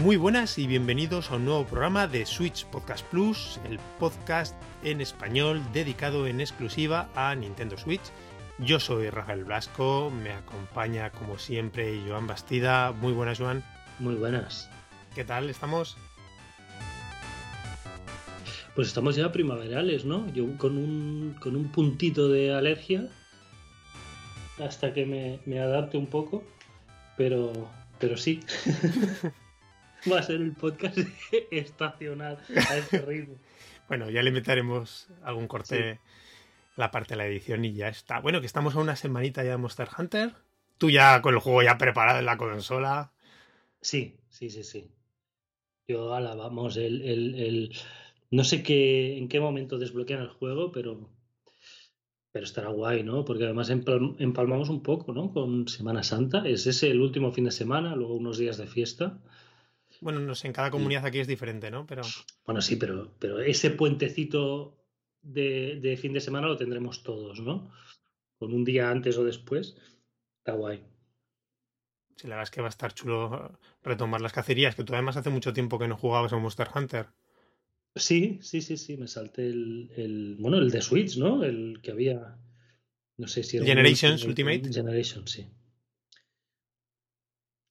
Muy buenas y bienvenidos a un nuevo programa de Switch Podcast Plus, el podcast en español dedicado en exclusiva a Nintendo Switch. Yo soy Rafael Blasco, me acompaña como siempre Joan Bastida. Muy buenas, Joan. Muy buenas. ¿Qué tal? ¿Estamos? Pues estamos ya primaverales, ¿no? Yo con un, con un puntito de alergia hasta que me, me adapte un poco, pero, pero sí. Va a ser el podcast estacional a este ritmo. Bueno, ya le meteremos algún corte la parte de la edición y ya está. Bueno, que estamos a una semanita ya de Monster Hunter. Tú ya con el juego ya preparado en la consola. Sí, sí, sí, sí. Yo, ala, vamos, el, el, el... No sé qué, en qué momento desbloquean el juego, pero, pero estará guay, ¿no? Porque además empal- empalmamos un poco, ¿no? Con Semana Santa. Es ese el último fin de semana, luego unos días de fiesta. Bueno, no sé, en cada comunidad aquí es diferente, ¿no? Pero Bueno, sí, pero, pero ese puentecito de, de fin de semana lo tendremos todos, ¿no? Con un día antes o después. Está guay. sí, la verdad es que va a estar chulo retomar las cacerías, que tú además hace mucho tiempo que no jugabas a Monster Hunter. Sí, sí, sí, sí, me salté el, el bueno, el de Switch, ¿no? El que había, no sé si era un Generations Ultimate. Generations, sí.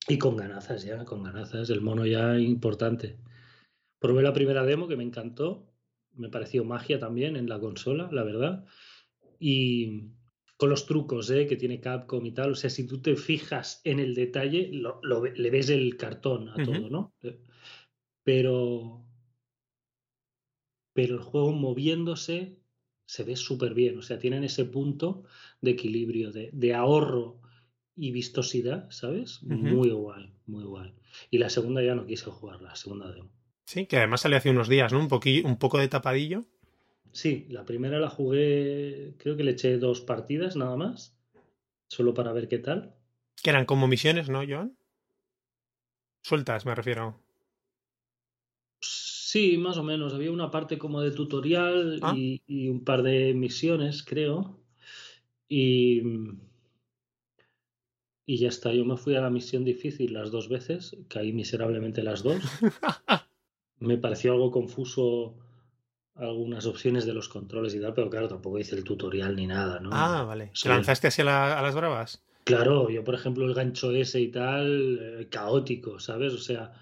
Y con ganazas ya, con ganazas, el mono ya importante. Probé la primera demo que me encantó, me pareció magia también en la consola, la verdad. Y con los trucos ¿eh? que tiene Capcom y tal, o sea, si tú te fijas en el detalle, lo- le ves el cartón a todo, ¿no? Pero, pero el juego moviéndose se ve súper bien. O sea, tienen ese punto de equilibrio, de, de ahorro y vistosidad, ¿sabes? Muy guay, muy guay. Y la segunda ya no quise jugar, la segunda demo. Sí, que además salió hace unos días, ¿no? Un, poqui- un poco de tapadillo. Sí, la primera la jugué, creo que le eché dos partidas nada más, solo para ver qué tal. Que eran como misiones, ¿no, Joan? Sueltas, me refiero. Sí, más o menos. Había una parte como de tutorial Ah. y, y un par de misiones, creo. Y, y ya está. Yo me fui a la misión difícil las dos veces, caí miserablemente las dos. Me pareció algo confuso algunas opciones de los controles y tal, pero claro, tampoco hice el tutorial ni nada, ¿no? ah, vale. ¿Te Sí. lanzaste así a, la- a las bravas? Claro, yo por ejemplo el gancho ese y tal, eh, caótico, ¿sabes? O sea,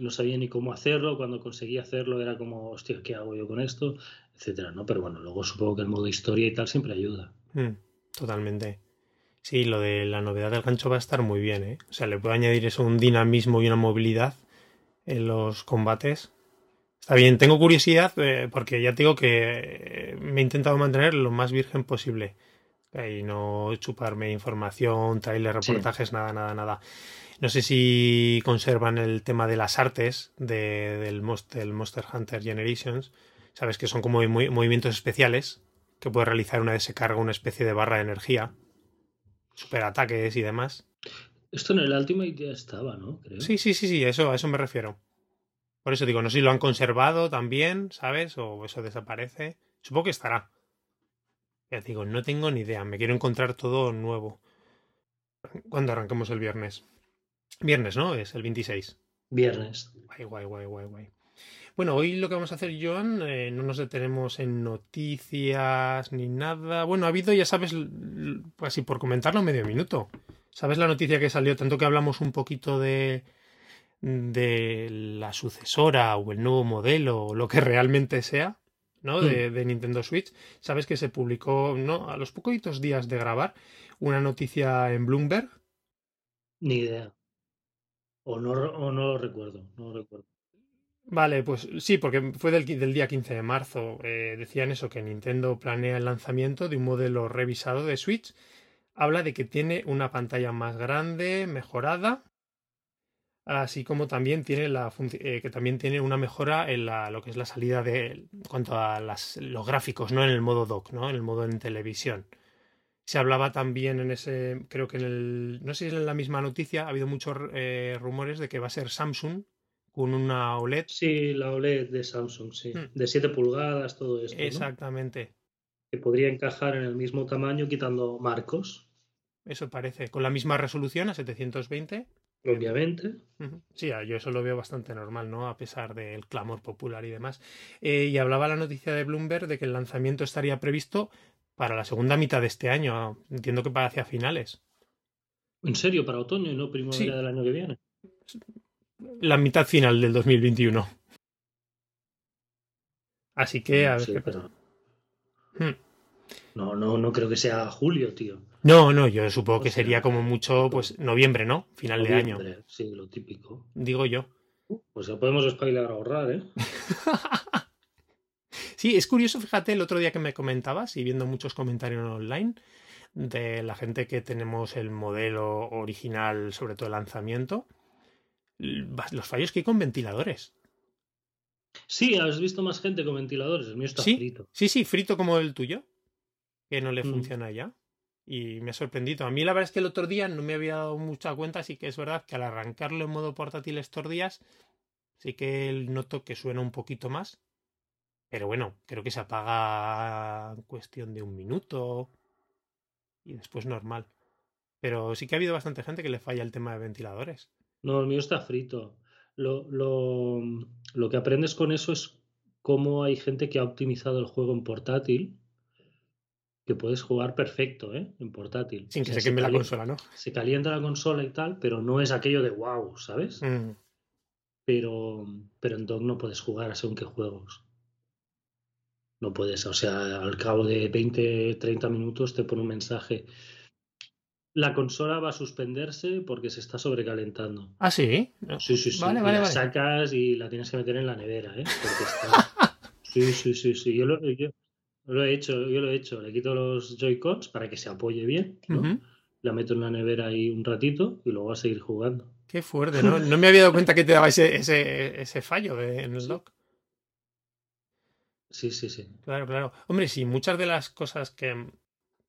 no sabía ni cómo hacerlo, cuando conseguí hacerlo era como, hostia, ¿qué hago yo con esto? Etcétera, ¿no? Pero bueno, luego supongo que el modo historia y tal siempre ayuda. Mm, totalmente. Sí, lo de la novedad del gancho va a estar muy bien, ¿eh? O sea, le puedo añadir eso, un dinamismo y una movilidad en los combates. Está bien, tengo curiosidad eh, porque ya te digo que eh, me he intentado mantener lo más virgen posible. Y no chuparme información, trailer, Sí. reportajes, nada, nada, nada. No sé si conservan el tema de las artes de- del, Monster Hunter Generations. Sabes que son como movi- movimientos especiales que puede realizar una vez se carga una especie de barra de energía, superataques y demás. Esto en el Ultimate ya estaba, ¿no? Creo. Sí, sí, sí, sí, eso, a eso me refiero. Por eso digo, no sé si lo han conservado también, ¿sabes? O eso desaparece. Supongo que estará. Ya digo, no tengo ni idea. Me quiero encontrar todo nuevo. ¿Cuándo arrancamos el viernes? Viernes, ¿no? Es el 26. Viernes. Guay, guay, guay, guay, guay. Bueno, hoy lo que vamos a hacer, Joan, eh, no nos detenemos en noticias ni nada. Bueno, ha habido, ya sabes, así por comentarlo, medio minuto. ¿Sabes la noticia que salió? Tanto que hablamos un poquito de, de la sucesora o el nuevo modelo o lo que realmente sea, ¿no? De, de Nintendo Switch. Sabes que se publicó, ¿no? A los poquitos días de grabar, una noticia en Bloomberg Ni idea. O no, o no lo recuerdo, no lo recuerdo. Vale, pues sí, porque fue del, del día 15 de marzo. Eh, decían eso, que Nintendo planea el lanzamiento de un modelo revisado de Switch. Habla de que tiene una pantalla más grande, mejorada, así como también tiene la eh, que también tiene una mejora en la, lo que es la salida de cuanto a las, los gráficos, no en el modo dock, ¿no? En el modo en televisión. Se hablaba también en ese, creo que en el, no sé si es en la misma noticia, ha habido muchos eh, rumores de que va a ser Samsung con una OLED Sí, la OLED de Samsung, sí. Hmm. De 7 pulgadas, todo esto, ¿no? Exactamente. Que podría encajar en el mismo tamaño quitando marcos. Eso parece. Con la misma resolución a 720. Obviamente. Sí, yo eso lo veo bastante normal, ¿no? A pesar del clamor popular y demás. Eh, y hablaba la noticia de Bloomberg de que el lanzamiento estaría previsto para la segunda mitad de este año. Entiendo que para hacia finales. ¿En serio? ¿Para otoño y no primavera del año que viene? La mitad final del 2021. Así que a ver qué pasa. Hmm. No, no, no creo que sea julio, tío. No, no, yo supongo que sería como mucho, pues, noviembre, ¿no? Final de año. Sí, lo típico. Digo yo. Pues ya podemos spoiler ahorrar, ¿eh? sí, es curioso, fíjate, el otro día que me comentabas y viendo muchos comentarios online de la gente que tenemos el modelo original, sobre todo el lanzamiento, los fallos que hay con ventiladores. Sí, has visto más gente con ventiladores, el mío está frito. Sí, sí, frito como el tuyo, que no le mm. funciona ya y me ha sorprendido. A mí la verdad es que el otro día no me había dado mucha cuenta, así que es verdad que al arrancarlo en modo portátil estos días, sí que noto que suena un poquito más. Pero bueno, creo que se apaga en cuestión de un minuto y después normal. Pero sí que ha habido bastante gente que le falla el tema de ventiladores. No, el mío está frito. Lo, lo, lo que aprendes con eso es cómo hay gente que ha optimizado el juego en portátil que puedes jugar perfecto, ¿eh? En portátil. Sin que se queme la consola, ¿no? Se calienta la consola y tal, pero no es aquello de wow, ¿sabes? Mm. Pero, pero en dock no puedes jugar a según qué juegos. No puedes, o sea, al cabo de 20, 30 minutos te pone un mensaje. La consola va a suspenderse porque se está sobrecalentando. Ah, sí. Sí, sí, sí. Vale, vale, la sacas y la tienes que meter en la nevera, ¿eh? Porque está... sí, sí, sí, sí. Yo lo, yo, lo he hecho, yo lo he hecho. Le quito los Joy-Cons para que se apoye bien, La meto en la nevera ahí un ratito y luego va a seguir jugando. Qué fuerte, ¿no? No me había dado cuenta que te daba ese, ese, ese fallo en el dock. Sí, sí, sí. Claro, claro. Hombre, sí, muchas de las cosas que,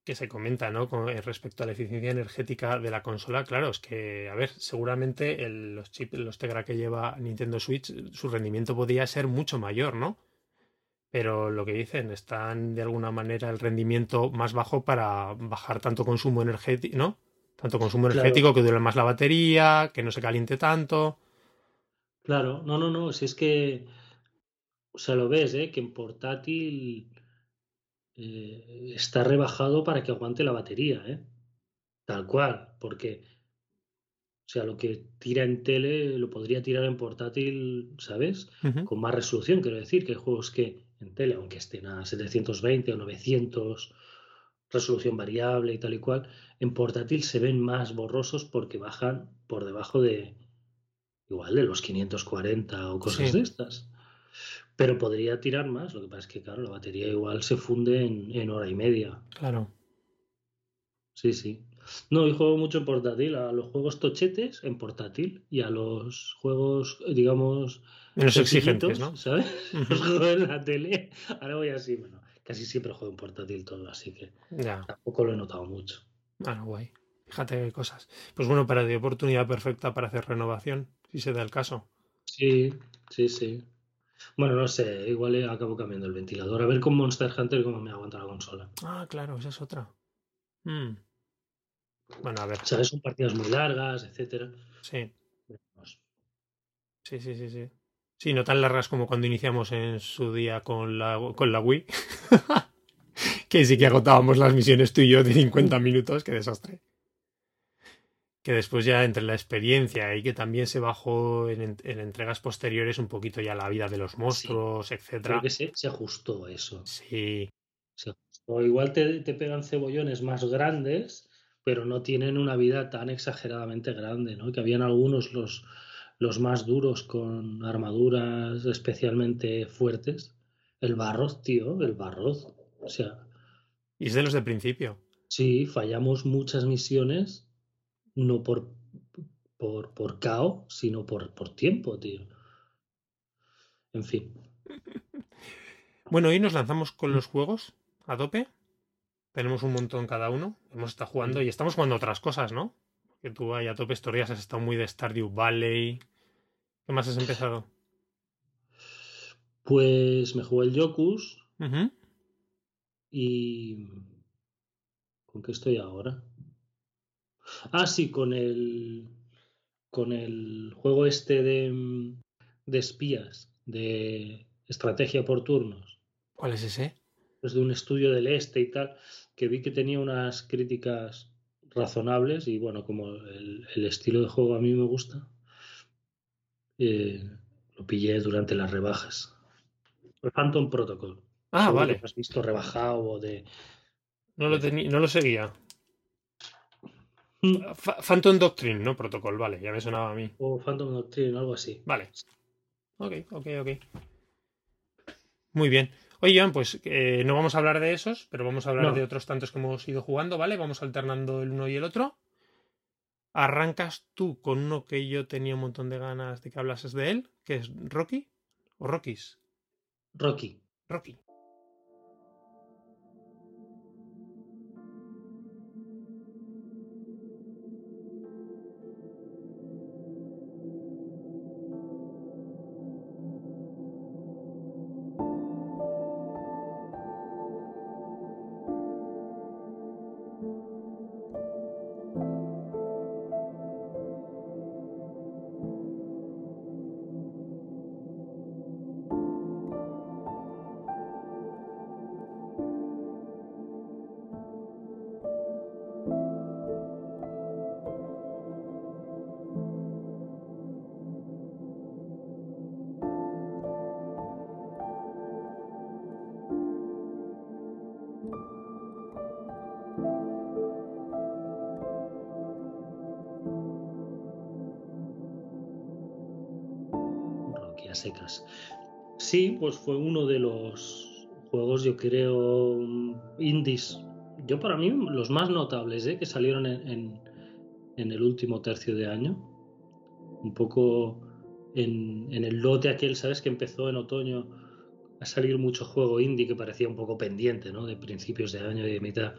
que se comentan, ¿no? Con, respecto a la eficiencia energética de la consola, claro, es que, a ver, seguramente los chips, los Tegra que lleva Nintendo Switch, su rendimiento podría ser mucho mayor, ¿no? pero lo que dicen, están de alguna manera el rendimiento más bajo para bajar tanto consumo energético, ¿no? Tanto consumo energético que dure más la batería, que no se caliente tanto. Claro, no, no, no, si es que, o sea, lo ves, ¿eh? Que en portátil eh, está rebajado para que aguante la batería, ¿eh? Tal cual, porque, o sea, lo que tira en tele lo podría tirar en portátil, ¿sabes? Con más resolución, quiero decir, que hay juegos que en tele, aunque estén a 720 o 900, resolución variable y tal y cual, en portátil se ven más borrosos porque bajan por debajo de igual de los 540 o cosas de estas. Pero podría tirar más, lo que pasa es que, claro, la batería igual se funde en, en hora y media. Claro. Sí, sí. No, yo juego mucho en portátil, a los juegos tochetes en portátil y a los juegos, digamos, Menos exigentes, ¿no? ¿Sabes? Los juego en la tele. Ahora voy así, bueno, casi siempre juego en portátil todo, así que tampoco lo he notado mucho. Ah, guay. Fíjate cosas. Pues bueno, para de oportunidad perfecta para hacer renovación, si se da el caso. Sí, sí, sí. Bueno, no sé, igual acabo cambiando el ventilador. A ver con Monster Hunter cómo me aguanta la consola. Ah, claro, esa es otra. Mm. Bueno, a ver. Sabes, son partidas muy largas, etcétera. Sí. Sí, sí, sí, sí. Sí, no tan largas como cuando iniciamos en su día con la, con la Wii. que sí que agotábamos las misiones tú y yo de 50 minutos, qué desastre. Que después ya entre la experiencia y que también se bajó en, entregas posteriores un poquito ya la vida de los monstruos, etcétera. Creo que se, se, ajustó eso. Sí. Se ajustó. Igual te, te pegan cebollones más grandes, pero no tienen una vida tan exageradamente grande, ¿no? Que habían algunos los los más duros con armaduras especialmente fuertes. El Barroz, tío, el Barroz. O sea. Y es de los de principio. Sí, fallamos muchas misiones, no por, por, por caos, sino por, por tiempo, tío. En fin. Bueno, hoy nos lanzamos con los juegos a tope. Tenemos un montón cada uno. Hemos estado jugando y estamos jugando otras cosas, ¿no? Que tú ahí a tope historias has estado muy de Stardew Valley. ¿Qué más has empezado? Pues me jugué el Yokus. Y. ¿Con qué estoy ahora? Ah, sí, con el. con el juego este de, de espías, de estrategia por turnos. ¿Cuál es ese? Es de un estudio del este y tal, que vi que tenía unas críticas razonables y bueno, como el, estilo de juego a mí me gusta, eh, lo pillé durante las rebajas. El Phantom Protocol. Ah, vale. has visto rebajado o de... No lo, no lo seguía. Mm. Phantom Doctrine, no Protocol, vale, ya me sonaba a mí. O Phantom Doctrine, algo así. Vale. Ok, ok, ok. Muy bien. Oye, Iván, pues eh, no vamos a hablar de esos, pero vamos a hablar de otros tantos que hemos ido jugando, ¿vale? Vamos alternando el uno y el otro. Arrancas tú con uno que yo tenía un montón de ganas de que hablases de él, que es Rocky o Rockies. Rocky. Rocky. Sí, pues fue uno de los juegos, yo creo, indies. Yo para mí, los más notables ¿eh? que salieron en, el último tercio de año. Un poco en, el lote aquel, ¿sabes? Que empezó en otoño a salir mucho juego indie que parecía un poco pendiente, ¿no? De principios de año y de mitad.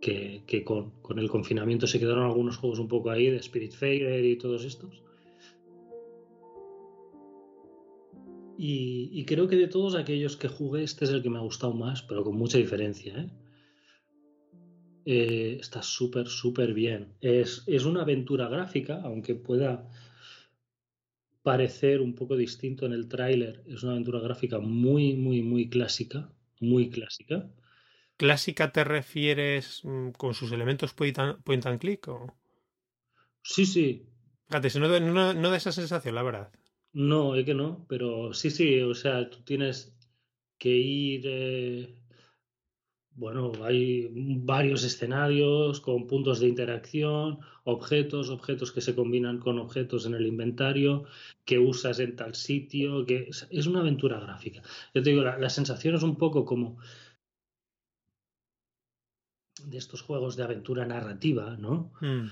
Que, con, con, el confinamiento se quedaron algunos juegos un poco ahí, de Spirit Fair y todos estos. Y, creo que de todos aquellos que jugué, este es el que me ha gustado más, pero con mucha diferencia. ¿eh? Eh, está súper, súper bien. Es, es, una aventura gráfica, aunque pueda parecer un poco distinto en el tráiler. Es una aventura gráfica muy, muy, muy clásica. Muy clásica. ¿Clásica te refieres mm, con sus elementos point and, click? O? Sí, sí. Fíjate, no, no, no da esa sensación, la verdad. No, es que no, pero sí, sí, o sea, tú tienes que ir, eh, bueno, hay varios escenarios con puntos de interacción, objetos, objetos que se combinan con objetos en el inventario, que usas en tal sitio, que es una aventura gráfica. Yo te digo, la, sensación es un poco como de estos juegos de aventura narrativa, ¿no? Hmm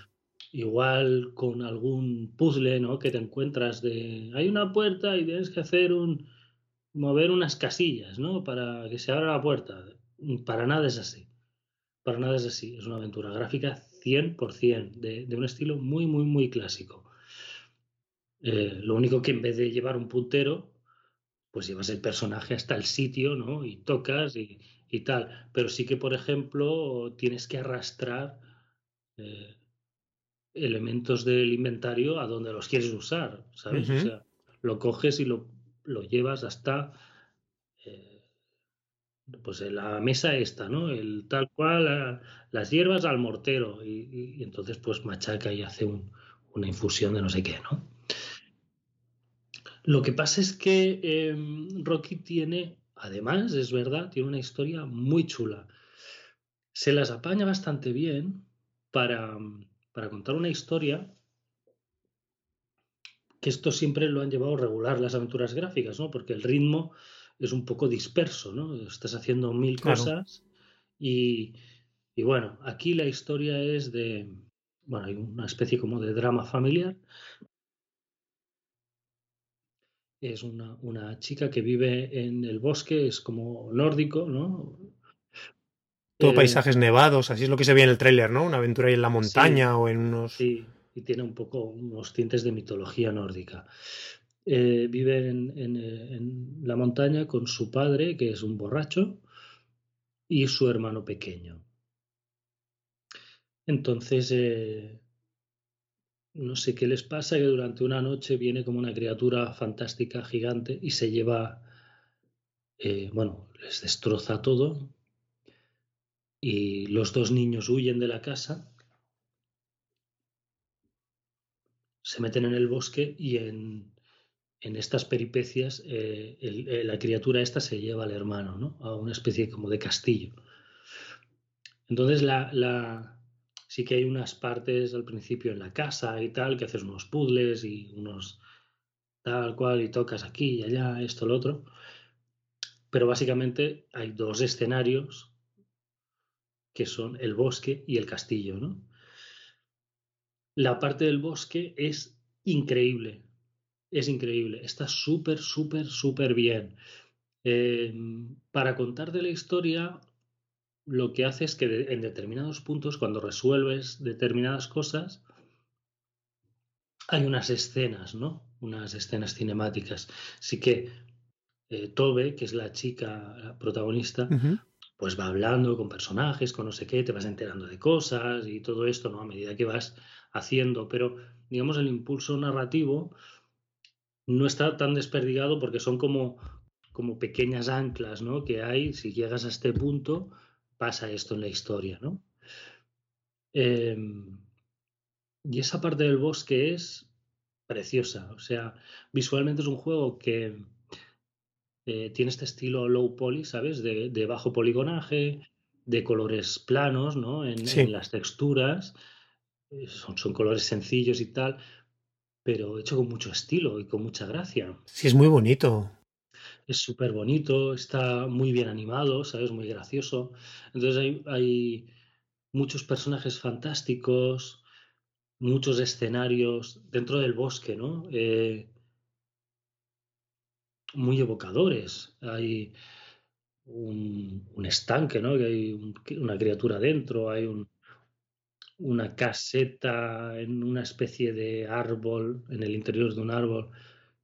igual con algún puzzle, ¿no? Que te encuentras de, hay una puerta y tienes que hacer un, mover unas casillas, ¿no? Para que se abra la puerta. Para nada es así. Para nada es así. Es una aventura gráfica 100%, de, de un estilo muy, muy, muy clásico. Eh, lo único que en vez de llevar un puntero, pues llevas el personaje hasta el sitio, ¿no? Y tocas y, y tal. Pero sí que, por ejemplo, tienes que arrastrar eh, elementos del inventario a donde los quieres usar, ¿sabes? O sea, lo coges y lo, lo llevas hasta eh, pues en la mesa esta, ¿no? El tal cual, las hierbas al mortero y, entonces pues machaca y hace una infusión de no sé qué, ¿no? Lo que pasa es que em, Rocky tiene, además, es verdad, tiene una historia muy chula. Se las apaña bastante bien para, para contar una historia que esto siempre lo han llevado a regular las aventuras gráficas, ¿no? Porque el ritmo es un poco disperso, ¿no? Estás haciendo mil cosas y, bueno, aquí la historia es de, bueno, hay una especie como de drama familiar. Es una, una chica que vive en el bosque, es como nórdico, ¿no? Todo eh, paisajes nevados, así es lo que se ve en el tráiler, ¿no? Una aventura ahí en la montaña o en unos... Sí, y tiene un poco unos tintes de mitología nórdica. Eh, vive en, la montaña con su padre, que es un borracho, y su hermano pequeño. Entonces, eh, no sé qué les pasa, que durante una noche viene como una criatura fantástica, gigante, y se lleva, eh, bueno, les destroza todo, y los dos niños huyen de la casa, se meten en el bosque y en, en estas peripecias eh, eh, la criatura esta se lleva al hermano, ¿no? A una especie como de castillo. Entonces la, la, sí que hay unas partes al principio en la casa y tal, que haces unos puzzles y unos tal cual y tocas aquí y allá, esto, lo otro. Pero básicamente hay dos escenarios que son el bosque y el castillo, ¿no? La parte del bosque es increíble, es increíble, está súper, súper, súper bien. Em, para contar de la historia, lo que hace es que en determinados puntos, cuando resuelves determinadas cosas, hay unas escenas, ¿no? Unas escenas cinemáticas. Así que eh, Tobe, que es la chica protagonista, pues va hablando con personajes, con no sé qué, te vas enterando de cosas y todo esto, ¿no? A medida que vas haciendo, pero digamos el impulso narrativo no está tan desperdigado porque son como, como pequeñas anclas ¿no? que hay, si llegas a este punto, pasa esto en la historia. ¿no? Em, y esa parte del bosque es preciosa, o sea, visualmente es un juego que eh, tiene este estilo low poly, ¿sabes? De, bajo poligonaje, de colores planos, ¿no? En, en las texturas, eh, son, son colores sencillos y tal, pero hecho con mucho estilo y con mucha gracia. Sí, es muy bonito. Es súper bonito, está muy bien animado, ¿sabes? Muy gracioso. Entonces hay, hay muchos personajes fantásticos, muchos escenarios dentro del bosque, ¿no? Eh, muy evocadores. Hay un, un, estanque, ¿no? Que hay una criatura dentro, hay un, una caseta en una especie de árbol, en el interior de un árbol,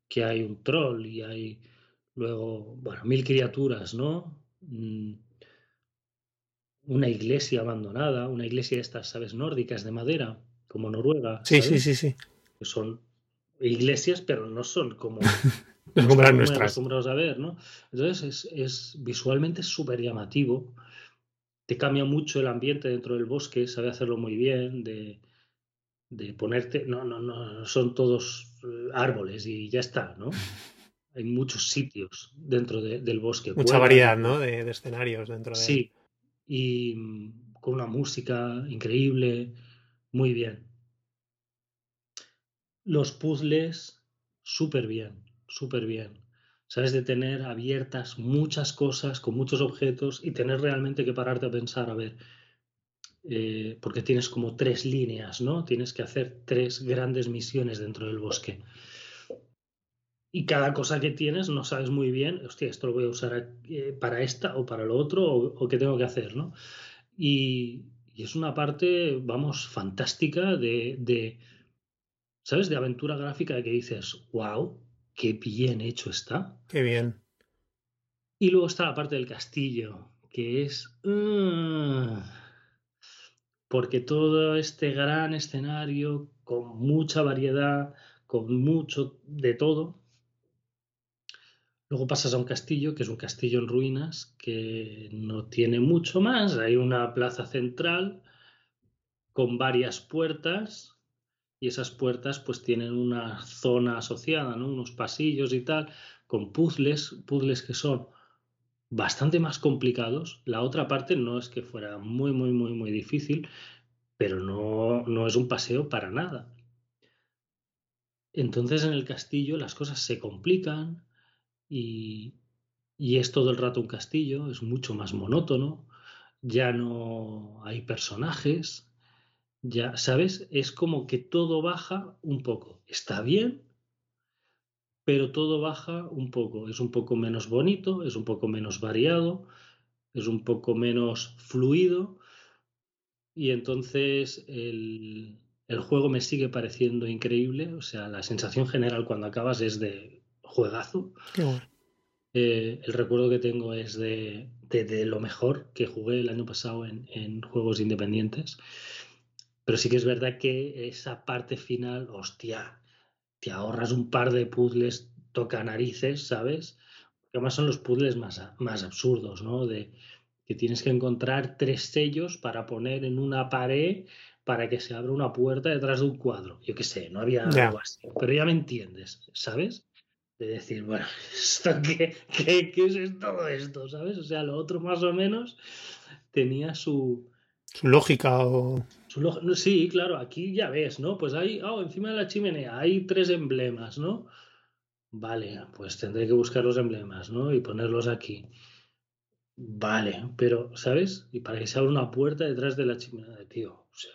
que hay un troll y hay luego, bueno, mil criaturas, ¿no? Mm, una iglesia abandonada, una iglesia de estas, ¿sabes? Nórdicas de madera, como Noruega. Sí, sí, sí, sí. Que son iglesias, pero no son como... como las nuestras. acostumbrados a ver, ¿no? Entonces es, es visualmente súper llamativo te cambia mucho el ambiente dentro del bosque, sabe hacerlo muy bien, de, de ponerte, no, no, no, son todos eh, árboles y ya está, ¿no? Hay muchos sitios dentro del bosque. Mucha variedad, ¿no? De, escenarios dentro de... Sí, y mm, con una música increíble, muy bien. Los puzzles, súper bien, súper bien. ¿sabes? De tener abiertas muchas cosas con muchos objetos y tener realmente que pararte a pensar, a ver, eh, porque tienes como tres líneas, ¿no? Tienes que hacer tres grandes misiones dentro del bosque. Y cada cosa que tienes no sabes muy bien, hostia, esto lo voy a usar eh, para esta o para lo otro o, qué tengo que hacer, ¿no? Y, es una parte, vamos, fantástica de, de, ¿sabes? De aventura gráfica que dices, wow, qué bien hecho está. Qué bien. Y luego está la parte del castillo, que es... Ah, porque todo este gran escenario, con mucha variedad, con mucho de todo, Luego pasas a un castillo, que es un castillo en ruinas, que no tiene mucho más. Hay una plaza central con varias puertas y esas puertas pues tienen una zona asociada, ¿no? unos pasillos y tal, con puzzles, puzzles que son bastante más complicados. La otra parte no es que fuera muy, muy, muy, muy difícil, pero no, no es un paseo para nada. Entonces en el castillo las cosas se complican y, y es todo el rato un castillo, es mucho más monótono, ya no hay personajes, ya, ¿sabes? Es como que todo baja un poco. Está bien, pero todo baja un poco. Es un poco menos bonito, es un poco menos variado, es un poco menos fluido. Y entonces el, el juego me sigue pareciendo increíble. O sea, la sensación general cuando acabas es de juegazo. Eh, el recuerdo que tengo es de, de, lo mejor que jugué el año pasado en, en juegos independientes. Pero sí que es verdad que esa parte final, hostia, te ahorras un par de puzzles toca narices, ¿sabes? Porque además son los puzzles más, más absurdos, ¿no? De que tienes que encontrar tres sellos para poner en una pared para que se abra una puerta detrás de un cuadro. Yo qué sé, no había algo así. Pero ya me entiendes, ¿sabes? De decir, bueno, qué, qué, es todo esto? ¿Sabes? O sea, lo otro más o menos tenía su... Su lógica o... sí, claro, aquí ya ves, ¿no? Pues hay, oh, encima de la chimenea hay tres emblemas, ¿no? Vale, pues tendré que buscar los emblemas, ¿no? Y ponerlos aquí. Vale, pero, ¿sabes? Y para que se abra una puerta detrás de la chimenea, tío. O sea,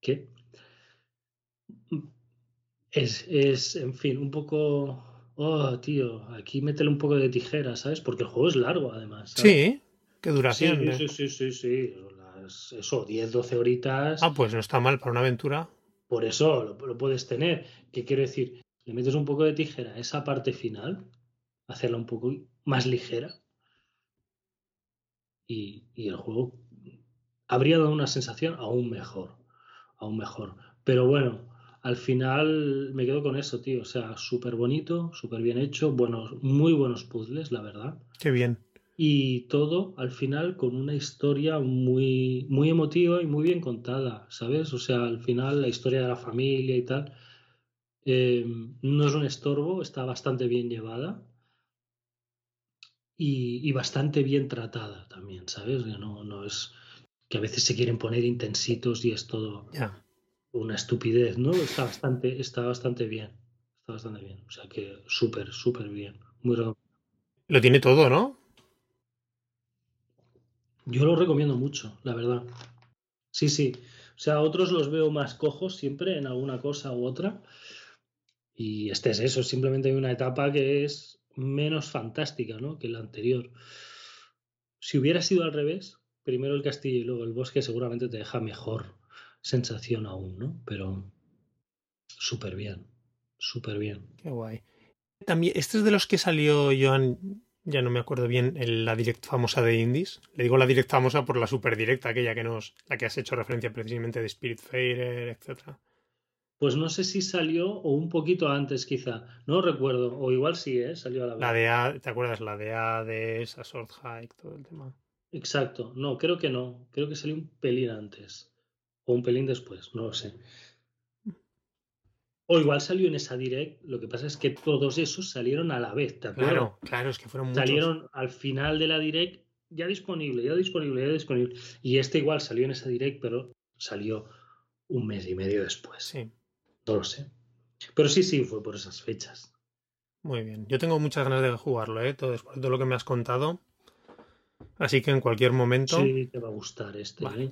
¿qué? Es, es, en fin, un poco. Oh, tío, aquí métele un poco de tijera, ¿sabes? Porque el juego es largo, además. Sí, qué duración. Sí, sí, sí, sí, sí. Eso, 10, 12 horitas. Ah, pues no está mal para una aventura. Por eso lo, lo puedes tener. ¿Qué quiero decir? Le metes un poco de tijera a esa parte final, hacerla un poco más ligera. Y, y el juego habría dado una sensación aún mejor. Aún mejor. Pero bueno, al final me quedo con eso, tío. O sea, súper bonito, súper bien hecho, buenos, muy buenos puzzles, la verdad. Qué bien. Y todo al final con una historia muy, muy emotiva y muy bien contada, ¿sabes? O sea, al final la historia de la familia y tal eh, no es un estorbo, está bastante bien llevada y, bastante bien tratada también, ¿sabes? Que no, no es que a veces se quieren poner intensitos y es todo una estupidez, ¿no? Está bastante, está bastante bien. Está bastante bien. O sea que súper, súper bien. Muy Lo tiene todo, ¿no? Yo lo recomiendo mucho, la verdad. Sí, sí. O sea, otros los veo más cojos siempre en alguna cosa u otra. Y este es eso, simplemente hay una etapa que es menos fantástica ¿no? que la anterior. Si hubiera sido al revés, primero el castillo y luego el bosque, seguramente te deja mejor sensación aún, ¿no? Pero súper bien, súper bien. Qué guay. También, este es de los que salió Joan, ya no me acuerdo bien, en la direct famosa de Indies. Le digo la direct famosa por la super directa, aquella que nos, la que has hecho referencia precisamente de Spirit Fair, etcétera. Pues no sé si salió o un poquito antes, quizá. No recuerdo. O igual sí, ¿eh? Salió a la vez. La de A, ¿te acuerdas? La de A, de esa Sword Hike, todo el tema. Exacto. No, creo que no. Creo que salió un pelín antes. O un pelín después, no lo sé. O igual salió en esa direct. Lo que pasa es que todos esos salieron a la vez, ¿te acuerdas? Claro, claro, es que fueron muchos. Salieron al final de la direct ya disponible, ya disponible, ya disponible. Y este igual salió en esa direct, pero salió un mes y medio después. Sí. No lo sé. Pero sí, sí, fue por esas fechas. Muy bien. Yo tengo muchas ganas de jugarlo, ¿eh? Todo después de todo lo que me has contado. Así que en cualquier momento. Sí, te va a gustar este, ¿eh?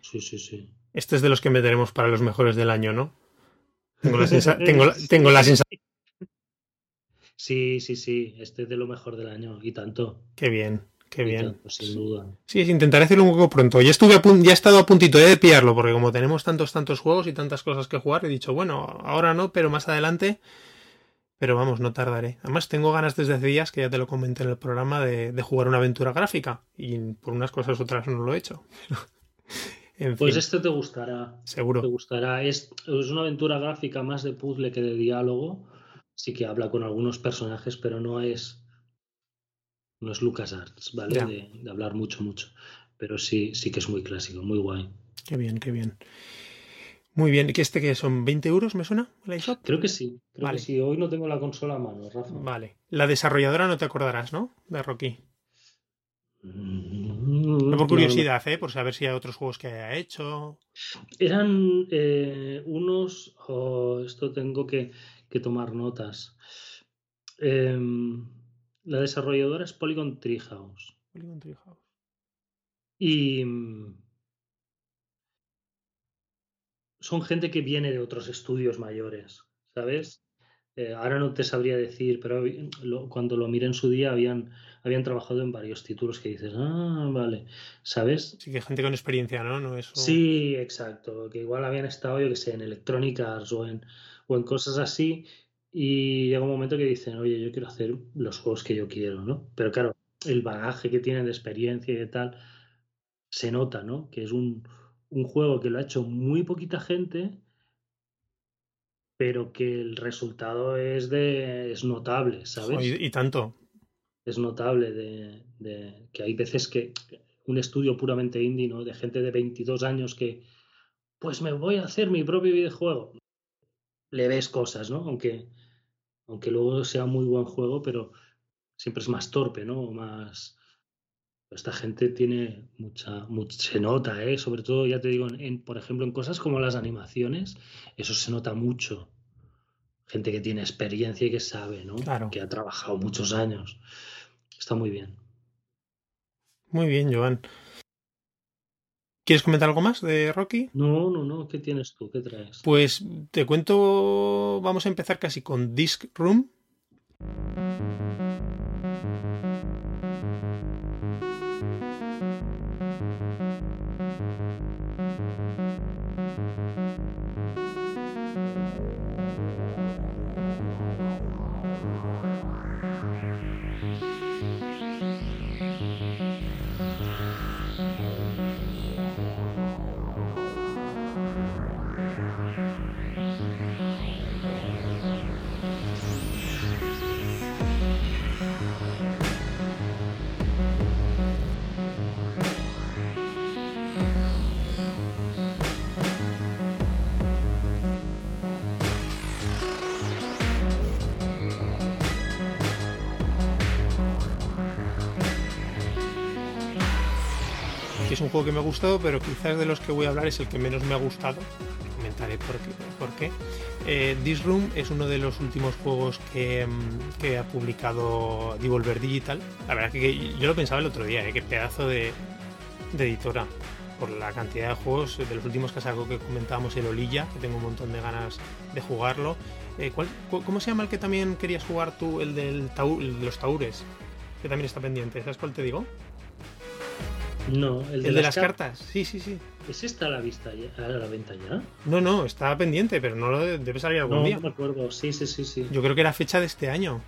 Sí, sí, sí. Este es de los que meteremos para los mejores del año, ¿no? Tengo la, tengo, tengo la sensación. Sí, sí, sí. Este es de lo mejor del año y tanto. Qué bien. Qué bien. sin duda. Sí, intentaré hacerlo un poco pronto. Ya estuve ya he estado a puntito de pillarlo, porque como tenemos tantos, tantos juegos y tantas cosas que jugar, he dicho, bueno, ahora no, pero más adelante. Pero vamos, no tardaré. Además, tengo ganas desde hace días, que ya te lo comenté en el programa, de, jugar una aventura gráfica. Y por unas cosas u otras no lo he hecho. pues este te gustará. Seguro. Te gustará. Es, es una aventura gráfica más de puzzle que de diálogo. Sí que habla con algunos personajes, pero no es no es LucasArts, ¿vale? De, hablar mucho, mucho. Pero sí, sí que es muy clásico, muy guay. Qué bien, qué bien. Muy bien, ¿qué este que son 20 euros, me suena? ¿La Creo que sí, creo que sí. Hoy no tengo la consola a mano, Rafa. Vale. La desarrolladora no te acordarás, ¿no? De Rocky. Mm, por curiosidad, ¿eh? Por saber si hay otros juegos que haya hecho. Eran eh, unos. Oh, esto tengo que, que tomar notas. Eh, la desarrolladora es Polygon Treehouse. Polygon Treehouse. Y mm, son gente que viene de otros estudios mayores, ¿sabes? Eh, ahora no te sabría decir, pero cuando lo miré en su día habían, habían trabajado en varios títulos que dices, ah, vale, ¿sabes? Sí, que gente con experiencia, ¿no? no Sí, exacto, que igual habían estado, yo que sé, en Electronic Arts o en, o en cosas así y llega un momento que dicen, oye, yo quiero hacer los juegos que yo quiero, ¿no? Pero claro, el bagaje que tienen de experiencia y de tal, se nota, ¿no? Que es un, un juego que lo ha hecho muy poquita gente, pero que el resultado es de es notable, ¿sabes? y, tanto. Es notable de, de, que hay veces que un estudio puramente indie, ¿no? De gente de 22 años que, pues me voy a hacer mi propio videojuego. Le ves cosas, ¿no? Aunque, aunque luego sea muy buen juego, pero siempre es más torpe, ¿no? Más... Esta gente tiene mucha, se nota, ¿eh? sobre todo, ya te digo, en, por ejemplo, en cosas como las animaciones, eso se nota mucho. Gente que tiene experiencia y que sabe, ¿no? Claro. Que ha trabajado muchos años. Está muy bien. Muy bien, Joan. ¿Quieres comentar algo más de Rocky? No, no, no. ¿Qué tienes tú? ¿Qué traes? Pues te cuento. Vamos a empezar casi con Disc Room. Es un juego que me ha gustado, pero quizás de los que voy a hablar es el que menos me ha gustado. Comentaré por qué. Por qué. Eh, This Room es uno de los últimos juegos que, mm, que, ha publicado Devolver Digital. La verdad que yo lo pensaba el otro día, ¿eh? qué pedazo de, de, editora. Por la cantidad de juegos, de los últimos que sacó que comentábamos, el Olilla, que tengo un montón de ganas de jugarlo. Eh, ¿cuál, ¿Cómo se llama el que también querías jugar tú? El, del el de los Taures, que también está pendiente. ¿Sabes cuál te digo? No, el de, las, cartas. Sí, sí, sí. ¿Es esta a la, vista ya, a la venta ya? No, no, está pendiente, pero no lo debe salir algún día. No me acuerdo, sí, sí, sí, sí. Yo creo que era fecha de este año.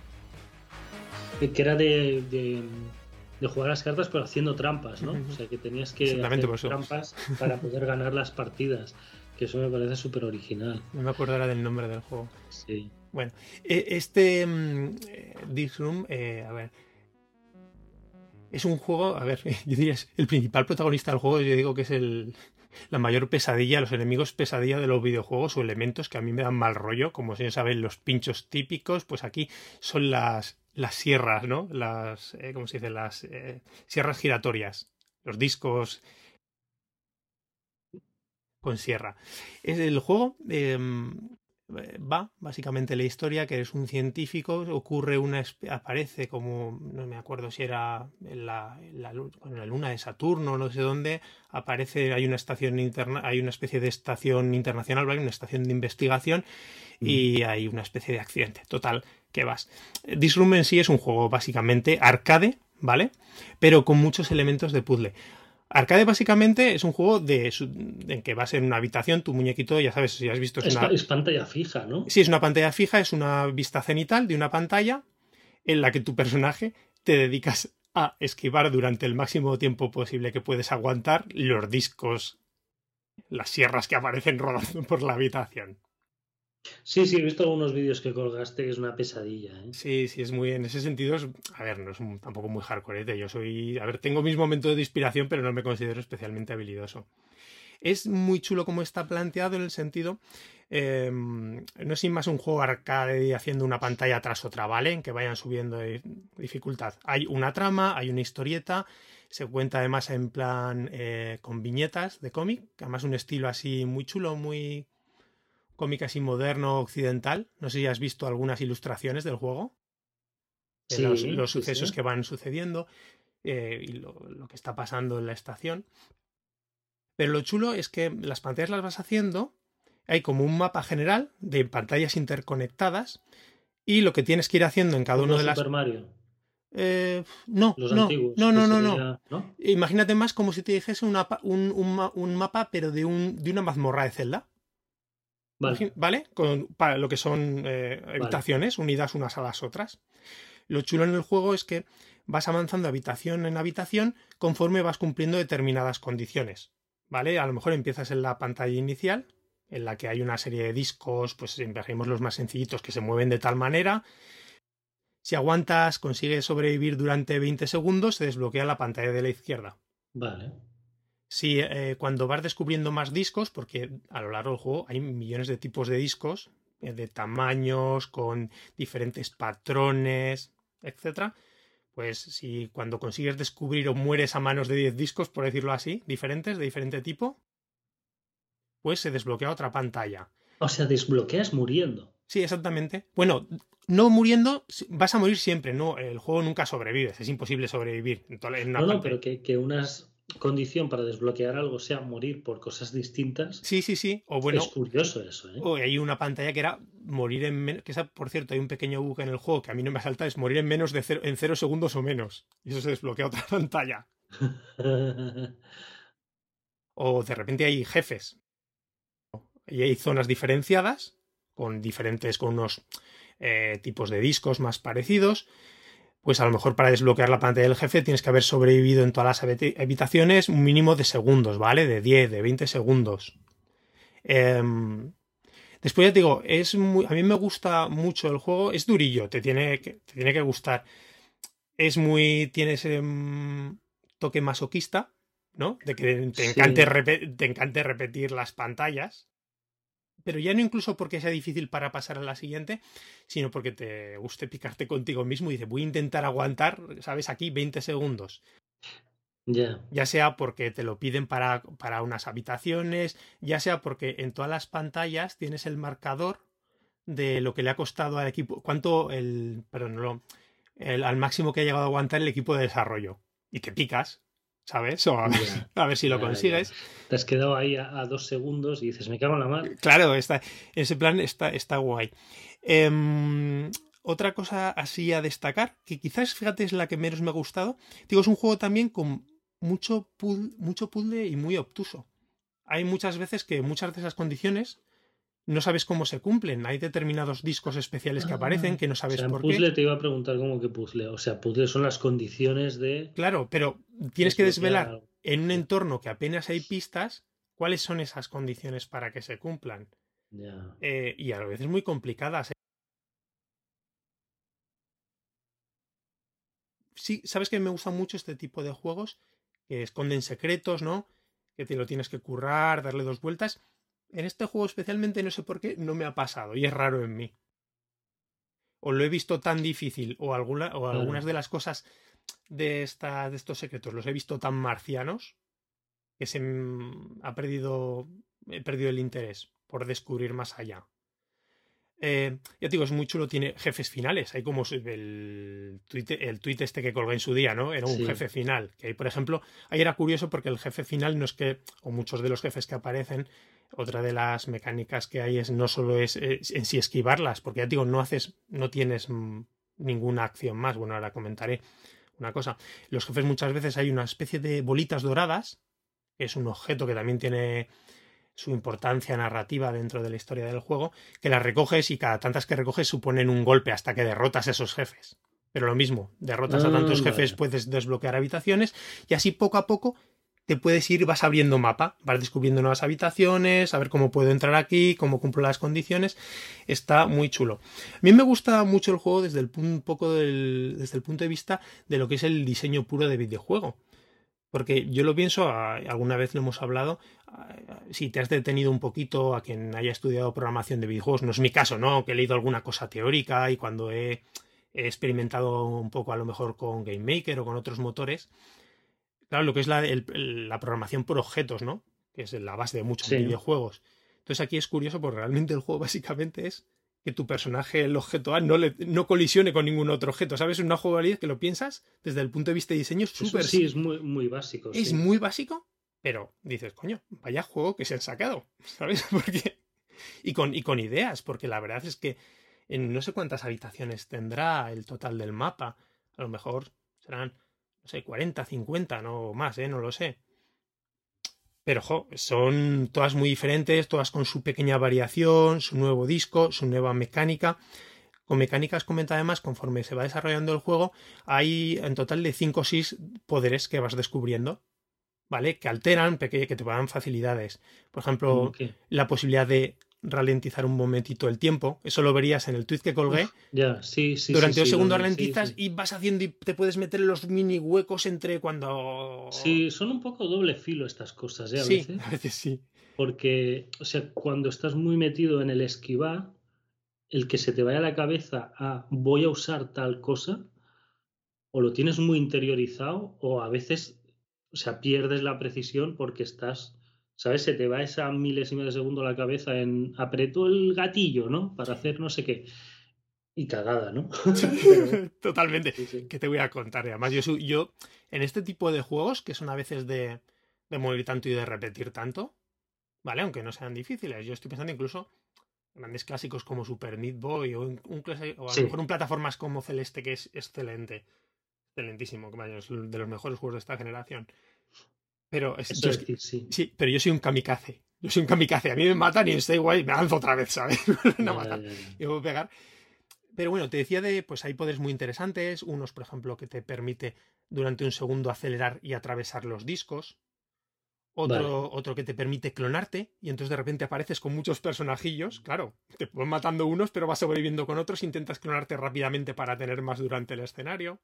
Que era de, de, jugar las cartas, pero haciendo trampas, ¿no? O sea, que tenías que hacer trampas para poder ganar las partidas. Que eso me parece súper original. No me acuerdo ahora del nombre del juego. Sí. Bueno, e, este mm, eh, This Room, eh, a ver es un juego, a ver, yo diría, es el principal protagonista del juego, yo digo que es el, la mayor pesadilla, los enemigos pesadilla de los videojuegos o elementos que a mí me dan mal rollo, como si ya saben los pinchos típicos, pues aquí son las, las sierras, ¿no? Las, eh, ¿cómo se dice? Las eh, sierras giratorias, los discos con sierra. Es el juego, eh, va básicamente la historia que eres un científico ocurre una aparece como no me acuerdo si era en la, la, luna de Saturno no sé dónde aparece hay una estación interna hay una especie de estación internacional ¿vale? una estación de investigación y hay una especie de accidente. Total que vas. Disroom en sí es un juego básicamente arcade vale pero con muchos elementos de puzzle Arcade básicamente es un juego de, en que vas en una habitación, tu muñequito, ya sabes, si has visto... Es, una... es pantalla fija, ¿no? Sí, es una pantalla fija, es una vista cenital de una pantalla en la que tu personaje te dedicas a esquivar durante el máximo tiempo posible que puedes aguantar los discos, las sierras que aparecen rodando por la habitación. Sí, sí, he visto algunos vídeos que colgaste que es una pesadilla. ¿eh? Sí, sí, es muy. En ese sentido, es, a ver, no es tampoco muy hardcore. Yo soy. A ver, tengo mis momentos de inspiración, pero no me considero especialmente habilidoso. Es muy chulo como está planteado en el sentido. Em, no es más un juego arcade haciendo una pantalla tras otra, ¿vale? En que vayan subiendo dificultad. Hay una trama, hay una historieta. Se cuenta además en plan eh, con viñetas de cómic, además un estilo así muy chulo, muy cómic así moderno occidental. No sé si has visto algunas ilustraciones del juego. los, sucesos que van sucediendo eh, y lo, que está pasando en la estación. Pero lo chulo es que las pantallas las vas haciendo. Hay como un mapa general de pantallas interconectadas. Y lo que tienes que ir haciendo en cada uno de las. Super Mario. Eh, no, no, no, no, no, no, Imagínate más como si te dijese un, un, mapa, pero de, un, de una mazmorra de Zelda. Vale. Con, para lo que son eh, habitaciones unidas unas a las otras. Lo chulo en el juego es que vas avanzando habitación en habitación conforme vas cumpliendo determinadas condiciones. ¿vale? A lo mejor empiezas en la pantalla inicial, en la que hay una serie de discos, pues empezamos los más sencillitos que se mueven de tal manera. Si aguantas, consigues sobrevivir durante 20 segundos, se desbloquea la pantalla de la izquierda. Vale. Si eh, cuando vas descubriendo más discos, porque a lo largo del juego hay millones de tipos de discos, eh, de tamaños, con diferentes patrones, etcétera, pues si cuando consigues descubrir o mueres a manos de 10 discos, por decirlo así, diferentes, de diferente tipo, pues se desbloquea otra pantalla. O sea, desbloqueas muriendo. Sí, exactamente. Bueno, no muriendo, vas a morir siempre, no, el juego nunca sobrevives, es imposible sobrevivir. En una no, no, parte- pero que, que una condición para desbloquear algo sea morir por cosas distintas. Sí, sí, sí. O bueno, es curioso eso, ¿eh? o hay una pantalla que era morir en menos. Que esa, por cierto, hay un pequeño bug en el juego que a mí no me salta, es morir en menos de cero, en cero segundos o menos. Y eso se desbloquea otra pantalla. O de repente hay jefes. Y hay zonas diferenciadas, con diferentes, con unos eh, tipos de discos más parecidos. Pues a lo mejor para desbloquear la pantalla del jefe tienes que haber sobrevivido en todas las habita- habitaciones un mínimo de segundos, ¿vale? De 10, de 20 segundos. Em, después ya te digo, es muy, a mí me gusta mucho el juego, es durillo, te tiene que, te tiene que gustar. Es muy, tiene ese mm, toque masoquista, ¿no? De que te encante, te encante repetir las pantallas. Pero ya no incluso porque sea difícil para pasar a la siguiente, sino porque te guste picarte contigo mismo y dices, voy a intentar aguantar, ¿sabes? Aquí 20 segundos. ya. Ya sea porque te lo piden para, para unas habitaciones, ya sea porque en todas las pantallas tienes el marcador de lo que le ha costado al equipo, cuánto el, perdón, no, el, al máximo que ha llegado a aguantar el equipo de desarrollo. Y te picas, ¿sabes? O a ver, Ya. a ver si lo consigues. Te has quedado ahí a, a dos segundos y dices, me cago en la mar. Claro, está, ese plan está, está guay. Em, otra cosa así a destacar, que quizás, fíjate, es la que menos me ha gustado. Digo, es un juego también con mucho, mucho puzzle y muy obtuso. Hay muchas veces que muchas de esas condiciones no sabes cómo se cumplen. Hay determinados discos especiales que Ah, aparecen que no O sabes sea, en por puzzle qué. te iba a preguntar cómo que puzzle. O sea, puzzle son las condiciones de. Claro, pero tienes que desvelar en un entorno que apenas hay pistas cuáles son esas condiciones para que se cumplan. Eh, y a veces muy complicadas. ¿eh? Sí, sabes que me gusta mucho este tipo de juegos que esconden secretos, ¿no? Que te lo tienes que currar, darle dos vueltas. En este juego especialmente no sé por qué no me ha pasado y es raro en mí. O lo he visto tan difícil o, alguna, o algunas de las cosas de, esta, de estos secretos los he visto tan marcianos que se ha perdido, he perdido el interés por descubrir más allá. Eh, ya te digo, es muy chulo, tiene jefes finales. Hay como el tweet, el tweet este que colgué en su día, ¿no? Era un Sí. jefe final. Que, por ejemplo, ahí era curioso porque el jefe final no es que, o muchos de los jefes que aparecen, otra de las mecánicas que hay es no solo es, es en sí esquivarlas, porque ya digo, no haces, no tienes mm, ninguna acción más. Bueno, ahora comentaré una cosa. Los jefes muchas veces hay una especie de bolitas doradas, que es un objeto que también tiene su importancia narrativa dentro de la historia del juego, que las recoges y cada tantas que recoges suponen un golpe hasta que derrotas a esos jefes. Pero lo mismo, derrotas a tantos jefes, vale. puedes desbloquear habitaciones y así poco a poco te puedes ir, vas abriendo mapa, vas descubriendo nuevas habitaciones, a ver cómo puedo entrar aquí, cómo cumplo las condiciones. Está muy chulo. A mí me gusta mucho el juego desde el, poco del- desde el punto de vista de lo que es el diseño puro de videojuego. Porque yo lo pienso, alguna vez lo hemos hablado, si te has detenido un poquito a quien haya estudiado programación de videojuegos, no es mi caso, ¿no? Que he leído alguna cosa teórica y cuando he, he experimentado un poco a lo mejor con GameMaker o con otros motores, claro, lo que es la, el- el- la programación por objetos, ¿no? Que es la base de muchos Sí. videojuegos. Entonces aquí es curioso porque realmente el juego básicamente es que tu personaje, el objeto A, no, le, no colisione con ningún otro objeto. ¿Sabes? Una jugabilidad que lo piensas desde el punto de vista de diseño es súper sí, es muy, muy básico. es sí. muy básico, pero dices, coño, vaya juego que se han sacado, ¿sabes? Porque y con y con ideas, porque la verdad es que en no sé cuántas habitaciones tendrá el total del mapa, a lo mejor serán no sé, 40, 50, no más, eh, no lo sé. Pero, jo, son todas muy diferentes, todas con su pequeña variación, su nuevo disco, su nueva mecánica. Con mecánicas, comenta además, conforme se va desarrollando el juego, hay en total de 5 o 6 poderes que vas descubriendo. ¿vale? Que alteran, que te dan facilidades. Por ejemplo, la posibilidad de ralentizar un momentito el tiempo. Eso lo verías en el tweet que colgué. ya, sí, sí. Durante dos segundos ralentizas y vas haciendo y te puedes meter los mini huecos entre cuando. Sí, son un poco doble filo estas cosas, ¿eh? A sí, a veces sí. Porque, o sea, cuando estás muy metido en el esquivar, el que se te vaya a la cabeza a voy a usar tal cosa, o lo tienes muy interiorizado, o a veces, o sea, pierdes la precisión porque estás ¿sabes? Se te va esa milésima de segundo a la cabeza en aprieto el gatillo, ¿no? Para hacer no sé qué. Y cagada, ¿no? Totalmente. Que te voy a contar. Además, yo, yo, en este tipo de juegos, que son a veces de, de morir tanto y de repetir tanto, ¿vale? Aunque no sean difíciles. Yo estoy pensando incluso grandes clásicos como Super Meat Boy o, un, o a lo mejor un plataformas como Celeste, que es excelente. Excelentísimo, es de los mejores juegos de esta generación. Pero sí. pero yo soy un kamikaze. Yo soy un kamikaze. A mí me matan y estoy guay, me lanzo otra vez, ¿sabes? no matan. Y voy a pegar. Pero bueno, te decía de, pues hay poderes muy interesantes. Unos, por ejemplo, que te permite durante un segundo acelerar y atravesar los discos. Otro, otro que te permite clonarte y entonces de repente apareces con muchos personajillos. Claro, te van matando unos, pero vas sobreviviendo con otros. Intentas clonarte rápidamente para tener más durante el escenario.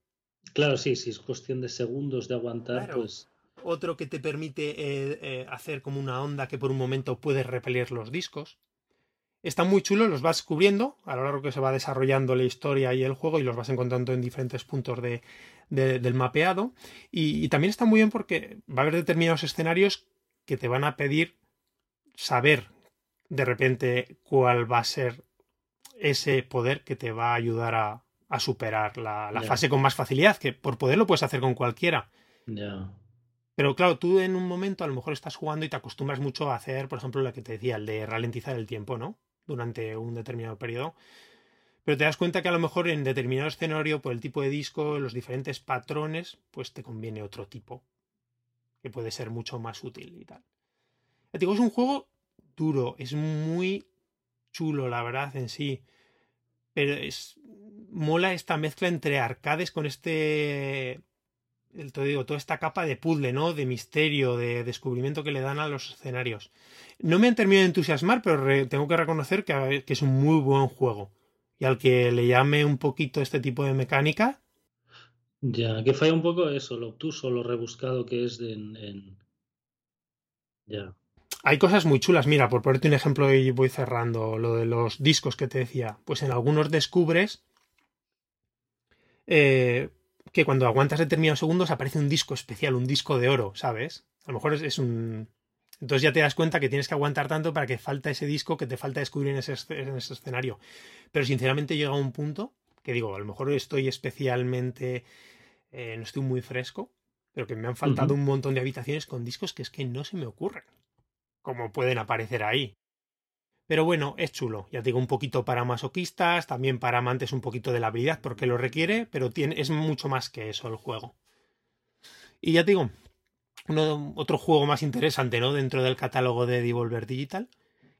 Claro, sí, si es cuestión de segundos de aguantar, pues otro que te permite eh, eh, hacer como una onda que por un momento puedes repeler los discos. Están muy chulos, los vas cubriendo a lo largo que se va desarrollando la historia y el juego y los vas encontrando en diferentes puntos de, del mapeado. Y, también está muy bien porque va a haber determinados escenarios que te van a pedir saber de repente cuál va a ser ese poder que te va a ayudar a, superar la, fase con más facilidad, que por poder lo puedes hacer con cualquiera. Pero claro, tú en un momento a lo mejor estás jugando y te acostumbras mucho a hacer, por ejemplo, lo que te decía, el de ralentizar el tiempo, ¿no? Durante un determinado periodo. Pero te das cuenta que a lo mejor en determinado escenario, por el tipo de disco, los diferentes patrones, pues te conviene otro tipo. Que puede ser mucho más útil y tal. digo, es un juego duro, es muy chulo, la verdad, en sí. Pero es. Mola esta mezcla entre arcades con este te digo, toda esta capa de puzzle, ¿no? De misterio, de descubrimiento que le dan a los escenarios. No me han terminado de entusiasmar, pero tengo que reconocer que, es un muy buen juego. Y al que le llame un poquito este tipo de mecánica. Ya, que falla un poco eso, lo obtuso, lo rebuscado que es en... Ya. Hay cosas muy chulas. Mira, por ponerte un ejemplo y voy cerrando lo de los discos que te decía. Pues en algunos descubres eh, que cuando aguantas determinados segundos aparece un disco especial, un disco de oro, ¿sabes? A lo mejor es, un... Entonces ya te das cuenta que tienes que aguantar tanto para que falta ese disco que te falta descubrir en ese, escenario. Pero sinceramente llega a un punto que digo, a lo mejor estoy especialmente... Eh, no estoy muy fresco, pero que me han faltado un montón de habitaciones con discos que es que no se me ocurren. Como pueden aparecer ahí. Pero bueno, es chulo. Ya digo, un poquito para masoquistas, también para amantes un poquito de la habilidad porque lo requiere, pero tiene, es mucho más que eso el juego. Y ya digo, otro juego más interesante, ¿no? Dentro del catálogo de Devolver Digital.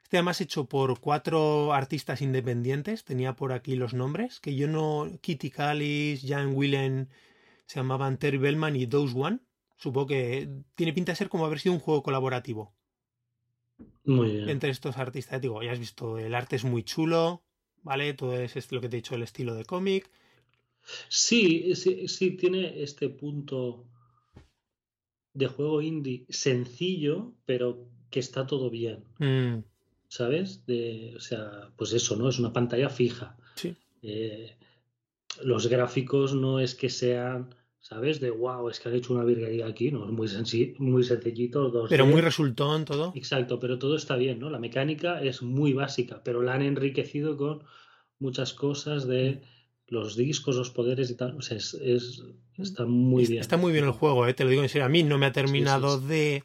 Este además hecho por cuatro artistas independientes, tenía por aquí los nombres, que yo no... Kitty Callis, Jan Willen, se llamaban Terry Bellman y Dose One. Supongo que tiene pinta de ser como haber sido un juego colaborativo. Muy bien. Entre estos artistas, digo, ya has visto, el arte es muy chulo, ¿vale? Todo es lo que te he dicho, el estilo de cómic. Sí, sí, sí, tiene este punto de juego indie sencillo, pero que está todo bien. Mm. ¿Sabes? De, o sea, pues eso, ¿no? Es una pantalla fija. Sí. Eh, los gráficos no es que sean ¿sabes? De wow, es que han hecho una virguería aquí, ¿no? Es muy, muy sencillito. pero muy resultón todo. Exacto, pero todo está bien, ¿no? La mecánica es muy básica, pero la han enriquecido con muchas cosas de los discos, los poderes y tal. O sea, es, está muy bien. Está muy bien el juego, ¿eh? te lo digo en serio. A mí no me ha terminado de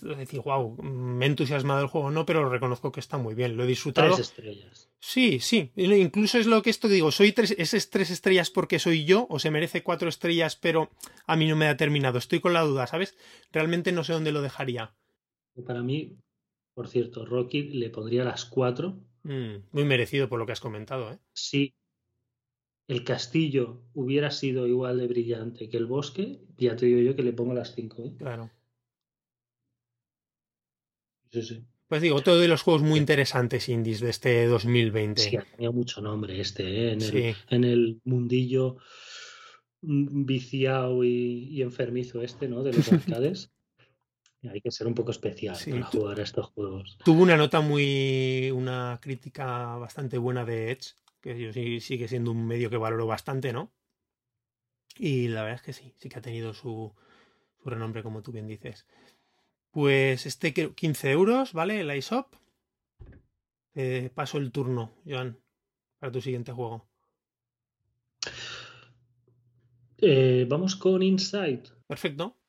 decir, wow, me ha entusiasmado el juego, no, pero reconozco que está muy bien, lo he disfrutado. Tres estrellas. Sí, sí, incluso es lo que esto digo, soy tres, ¿es tres estrellas porque soy yo o se merece cuatro estrellas pero a mí no me ha terminado? Estoy con la duda, ¿sabes? Realmente no sé dónde lo dejaría. Para mí, por cierto, Rocky le pondría las cuatro. Mm, muy merecido por lo que has comentado, ¿eh? Sí. El castillo hubiera sido igual de brillante que el bosque, ya te digo yo que le pongo las cinco. ¿eh? Claro. Sí, sí. Pues digo, todos los juegos muy interesantes indies de este 2020. Sí, ha tenido mucho nombre este, ¿eh? en, el, en el mundillo viciado y, enfermizo este, ¿no? De los arcades. Hay que ser un poco especial para jugar a estos juegos. Tuvo una nota muy. una crítica bastante buena de Edge, que yo sí, sigue siendo un medio que valoro bastante, ¿no? Y la verdad es que sí, sí que ha tenido su, su renombre, como tú bien dices. Pues este 15 euros, ¿vale? El ISOP. paso el turno, Joan, para tu siguiente juego. Eh, vamos con Insight. Perfecto.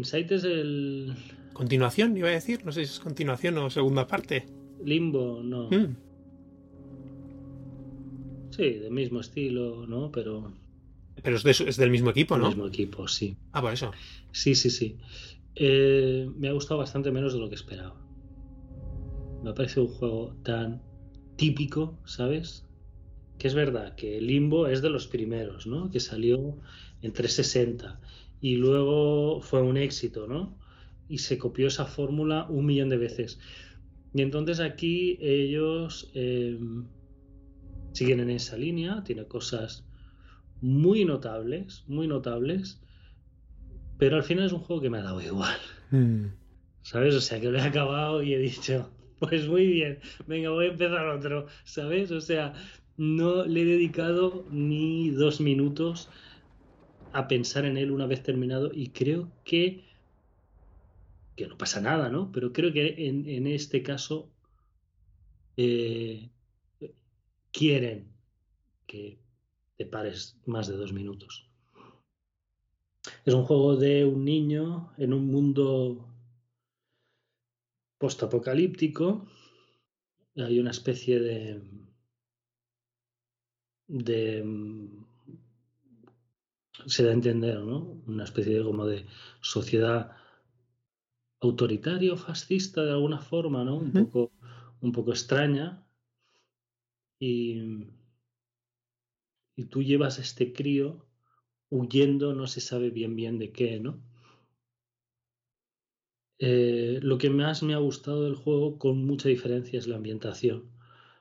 Insight es el. Continuación, iba a decir. No sé si es continuación o segunda parte. Limbo, no. Hmm. Sí, del mismo estilo, ¿no? Pero. Pero es, del mismo equipo, ¿no? Del mismo equipo, sí. Ah, por eso. Sí, sí, sí. Eh, me ha gustado bastante menos de lo que esperaba. Me ha parecido un juego tan típico, ¿sabes? Que es verdad que Limbo es de los primeros, ¿no? Que salió en 360 y luego fue un éxito, ¿no? Y se copió esa fórmula un millón de veces. Y entonces aquí ellos em, siguen en esa línea, tiene cosas muy notables, muy notables, pero al final es un juego que me ha dado igual. Hmm. ¿Sabes? O sea, que lo he acabado y he dicho, pues muy bien, venga, voy a empezar otro, ¿sabes? O sea, no le he dedicado ni dos minutos a pensar en él una vez terminado y creo que que no pasa nada, ¿no? Pero creo que en, este caso eh, quieren que te pares más de dos minutos. Es un juego de un niño en un mundo postapocalíptico. Hay una especie de de se da a entender, ¿no? Una especie de como de sociedad autoritaria o fascista de alguna forma, ¿no? Un poco, un poco extraña. Y, y tú llevas a este crío huyendo, no se sabe bien bien de qué, ¿no? Eh, lo que más me ha gustado del juego, con mucha diferencia, es la ambientación.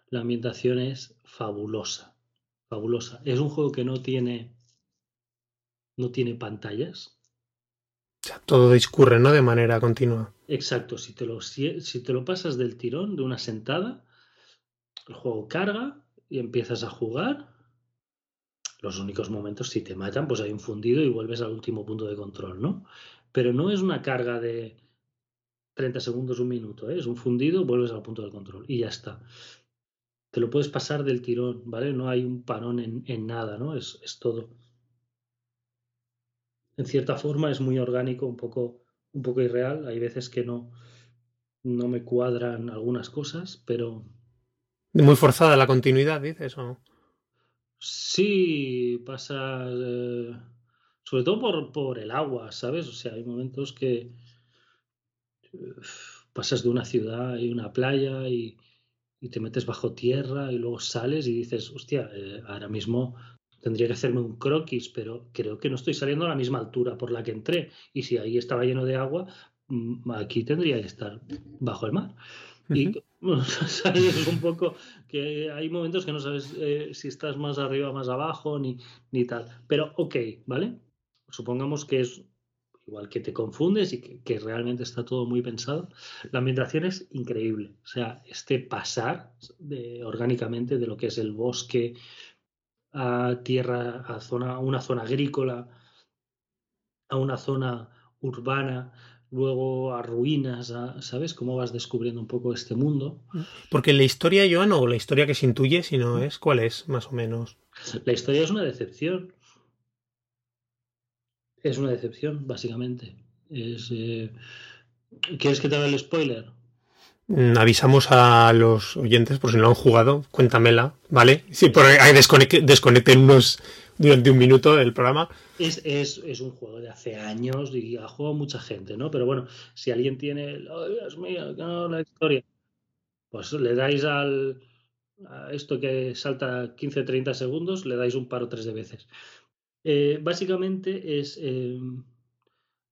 La ambientación es fabulosa, fabulosa. Es un juego que no tiene no tiene pantallas. todo discurre, ¿no? De manera continua. Exacto, si te, lo, si, te lo pasas del tirón, de una sentada, el juego carga y empiezas a jugar. Los únicos momentos, si te matan, pues hay un fundido y vuelves al último punto de control, ¿no? Pero no es una carga de 30 segundos, un minuto, ¿eh? es un fundido, vuelves al punto de control y ya está. Te lo puedes pasar del tirón, ¿vale? No hay un parón en, en nada, ¿no? Es, es todo en cierta forma es muy orgánico, un poco, un poco irreal. Hay veces que no, no me cuadran algunas cosas, pero... Muy forzada la continuidad, dices, ¿o? Sí, pasa... Eh, sobre todo por, por, el agua, ¿sabes? O sea, hay momentos que pasas de una ciudad y una playa y, te metes bajo tierra y luego sales y dices, hostia, eh, ahora mismo tendría que hacerme un croquis, pero creo que no estoy saliendo a la misma altura por la que entré. Y si ahí estaba lleno de agua, mm, aquí tendría que estar bajo el mar. Y un poco que hay momentos que no sabes eh, si estás más arriba, más abajo, ni, ni tal. Pero ok, ¿vale? Supongamos que es igual que te confundes y que, que, realmente está todo muy pensado. La ambientación es increíble. O sea, este pasar de, orgánicamente de lo que es el bosque, a tierra, a, zona, una zona agrícola, a una zona urbana, luego a ruinas, ¿sabes? Cómo vas descubriendo un poco este mundo. Porque la historia, Joan, o la historia que se intuye, si no es, ¿cuál es, más o menos? La historia es una decepción. Es una decepción, básicamente. Es, eh, ¿Quieres que te haga el spoiler? Mm, avisamos a los oyentes, por si no han jugado, cuéntamela, ¿vale? Sí, por ahí desconecten unos durante un minuto el programa. Es, es, un juego de hace años y ha jugado mucha gente, ¿no? Pero bueno, si alguien tiene, oh, Dios mío, no, la historia, pues le dais al esto que salta 15-30 segundos, le dais un par o tres de veces. Eh, básicamente es eh,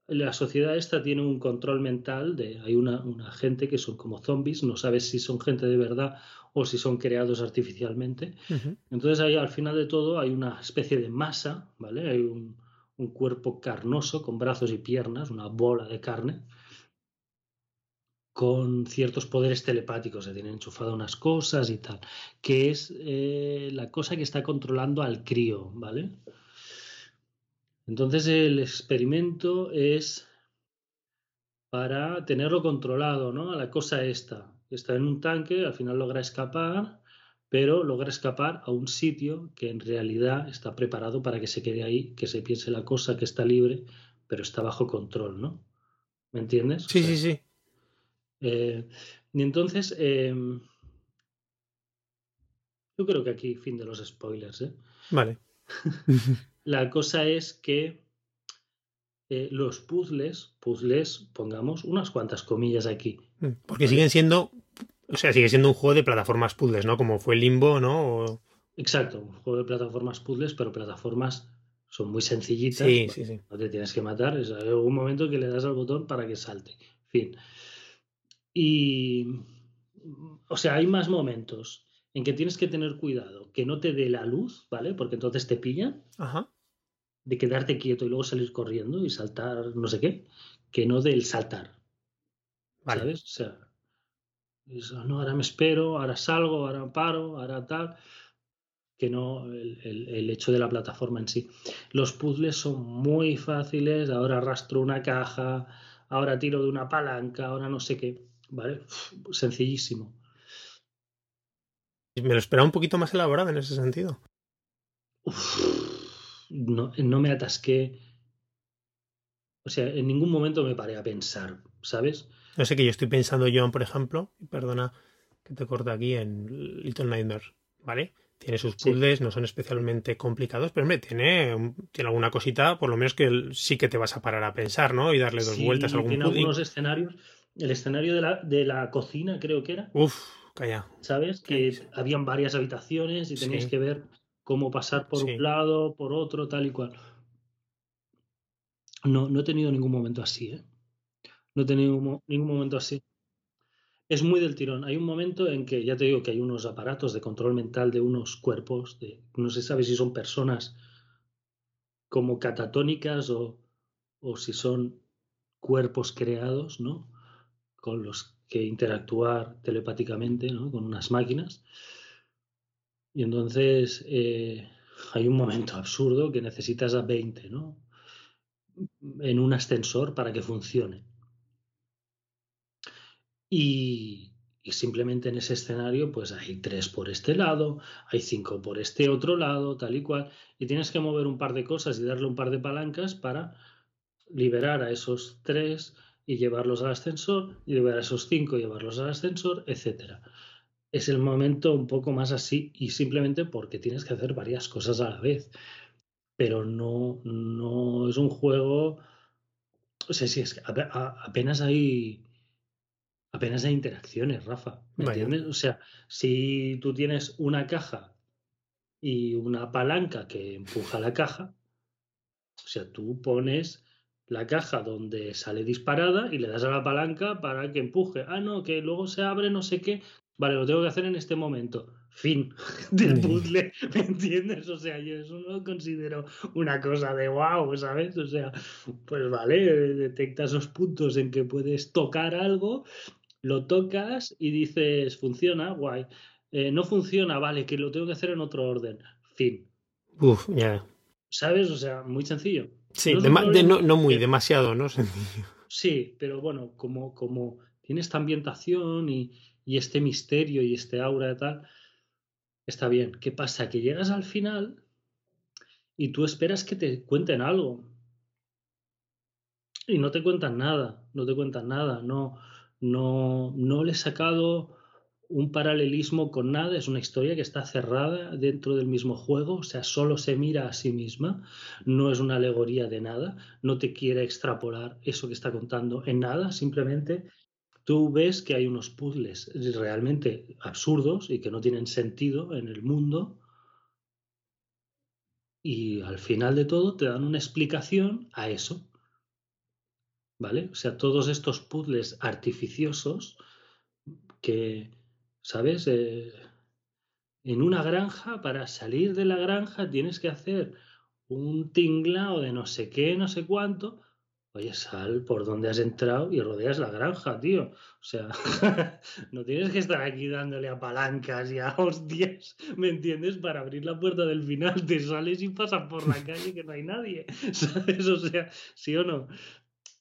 la sociedad esta tiene un control mental de hay una, una, gente que son como zombies, no sabes si son gente de verdad o si son creados artificialmente. Entonces ahí al final de todo hay una especie de masa, ¿vale? Hay un, cuerpo carnoso con brazos y piernas, una bola de carne, con ciertos poderes telepáticos, se tienen enchufado unas cosas y tal, que es eh, la cosa que está controlando al crío, ¿vale? Entonces el experimento es para tenerlo controlado, ¿no? A la cosa esta está en un tanque, al final logra escapar, pero logra escapar a un sitio que en realidad está preparado para que se quede ahí, que se piense la cosa, que está libre, pero está bajo control, ¿no? ¿Me entiendes? Sí, sí, sí. Eh, y entonces, em, yo creo que aquí fin de los spoilers, ¿eh? Vale. la cosa es que eh, los puzzles, puzzles, pongamos unas cuantas comillas aquí. Mm, porque siguen siendo, o sea, sigue siendo un juego de plataformas puzzles, ¿no? Como fue Limbo, ¿no? Exacto, un juego de plataformas puzzles, pero plataformas son muy sencillitas. Sí, sí, sí. No te tienes que matar, es un momento que le das al botón para que salte. Fin. Y, o sea, hay más momentos en que tienes que tener cuidado, que no te dé la luz, ¿vale? Porque entonces te pillan. Ajá de quedarte quieto y luego salir corriendo y saltar no sé qué, que no del saltar. ¿Sabes? O sea, no, ahora me espero, ahora salgo, ahora paro, ahora tal, que no el, hecho de la plataforma en sí. Los puzzles son muy fáciles, ahora arrastro una caja, ahora tiro de una palanca, ahora no sé qué, ¿vale? sencillísimo. Me lo esperaba un poquito más elaborado en ese sentido no, no me atasqué. O sea, en ningún momento me paré a pensar, ¿sabes? No sé que yo estoy pensando, Joan, por ejemplo, perdona que te corte aquí en Little Nightmares, ¿vale? Tiene sus puzzles, no son especialmente complicados, pero hombre, tiene, tiene alguna cosita, por lo menos que sí que te vas a parar a pensar, ¿no? Y darle dos vueltas a algún Tiene algunos escenarios. El escenario de la, de la cocina, creo que era. Uf, calla. ¿Sabes? Que habían varias habitaciones y tenías que ver cómo pasar por un lado, por otro, tal y cual. No, no he tenido ningún momento así, ¿eh? No he tenido ningún momento así. Es muy del tirón. Hay un momento en que, ya te digo que hay unos aparatos de control mental de unos cuerpos, de, no se sabe si son personas como catatónicas o, o si son cuerpos creados, ¿no? Con los que interactuar telepáticamente, ¿no? Con unas máquinas. Y entonces eh, hay un momento absurdo que necesitas a 20, ¿no? En un ascensor para que funcione. Y, simplemente en ese escenario, pues hay tres por este lado, hay cinco por este otro lado, tal y cual, y tienes que mover un par de cosas y darle un par de palancas para liberar a esos tres y llevarlos al ascensor, y liberar a esos cinco y llevarlos al ascensor, etcétera es el momento un poco más así y simplemente porque tienes que hacer varias cosas a la vez. Pero no, no es un juego. O sea, si es que apenas hay. Apenas hay interacciones, Rafa. ¿Me entiendes? O sea, si tú tienes una caja y una palanca que empuja la caja, o sea, tú pones la caja donde sale disparada y le das a la palanca para que empuje. Ah, no, que luego se abre no sé qué. Vale, lo tengo que hacer en este momento. Fin del puzzle, ¿me entiendes? O sea, yo eso no lo considero una cosa de wow, ¿sabes? O sea, pues vale, detectas los puntos en que puedes tocar algo, lo tocas y dices, funciona, guay. Eh, no funciona, vale, que lo tengo que hacer en otro orden. Fin. Uf, ya. ¿Sabes? O sea, muy sencillo. Sí, no, no, muy, demasiado, ¿no? Sencillo. Sí, pero bueno, como, como tiene esta ambientación y, y este misterio y este aura y tal, está bien. ¿Qué pasa? Que llegas al final y tú esperas que te cuenten algo. Y no te cuentan nada, no te cuentan nada, no, no, no le he sacado un paralelismo con nada, es una historia que está cerrada dentro del mismo juego, o sea, solo se mira a sí misma, no es una alegoría de nada, no te quiere extrapolar eso que está contando en nada, simplemente tú ves que hay unos puzzles realmente absurdos y que no tienen sentido en el mundo y al final de todo te dan una explicación a eso. ¿Vale? O sea, todos estos puzzles artificiosos que, ¿sabes? Eh, en una granja, para salir de la granja tienes que hacer un tinglao de no sé qué, no sé cuánto. Oye, sal por donde has entrado y rodeas la granja, tío. O sea, no tienes que estar aquí dándole a palancas y a hostias, ¿me entiendes? Para abrir la puerta del final, te sales y pasas por la calle que no hay nadie, ¿sabes? O sea, ¿sí o no?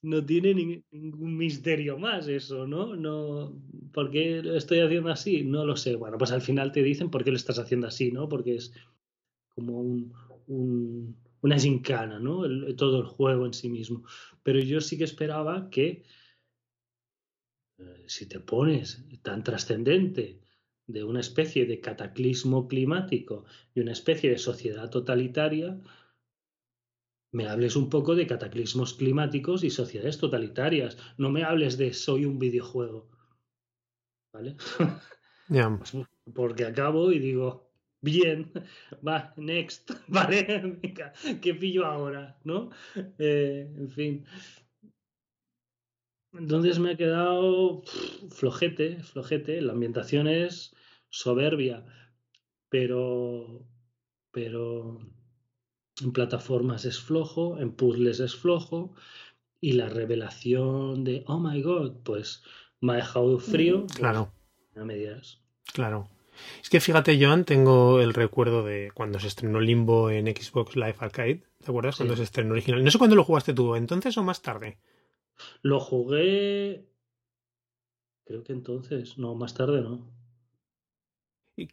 no tiene ningún misterio más eso, ¿no? No, ¿por qué lo estoy haciendo así? No lo sé. Bueno, pues al final te dicen por qué lo estás haciendo así, ¿no? Porque es como un, una gincana, ¿no? todo el juego en sí mismo. Pero yo sí que esperaba que eh, si te pones tan trascendente de una especie de cataclismo climático y una especie de sociedad totalitaria, me hables un poco de cataclismos climáticos y sociedades totalitarias. No me hables de soy un videojuego. ¿Vale? Pues, porque acabo y digo, bien, va, next, ¿vale? ¿Qué pillo ahora? ¿No? Eh, en fin. Entonces me ha quedado flojete, flojete. La ambientación es soberbia, pero, pero en plataformas es flojo, en puzzles es flojo, y la revelación de, oh my god, pues me ha dejado frío. Pues, claro. No me. Claro. Es que fíjate, Joan, tengo el recuerdo de cuando se estrenó Limbo en Xbox Live Arcade. ¿Te acuerdas? Cuando se estrenó original. No sé cuándo lo jugaste tú, entonces o más tarde. Lo jugué. Creo que entonces. No, más tarde no.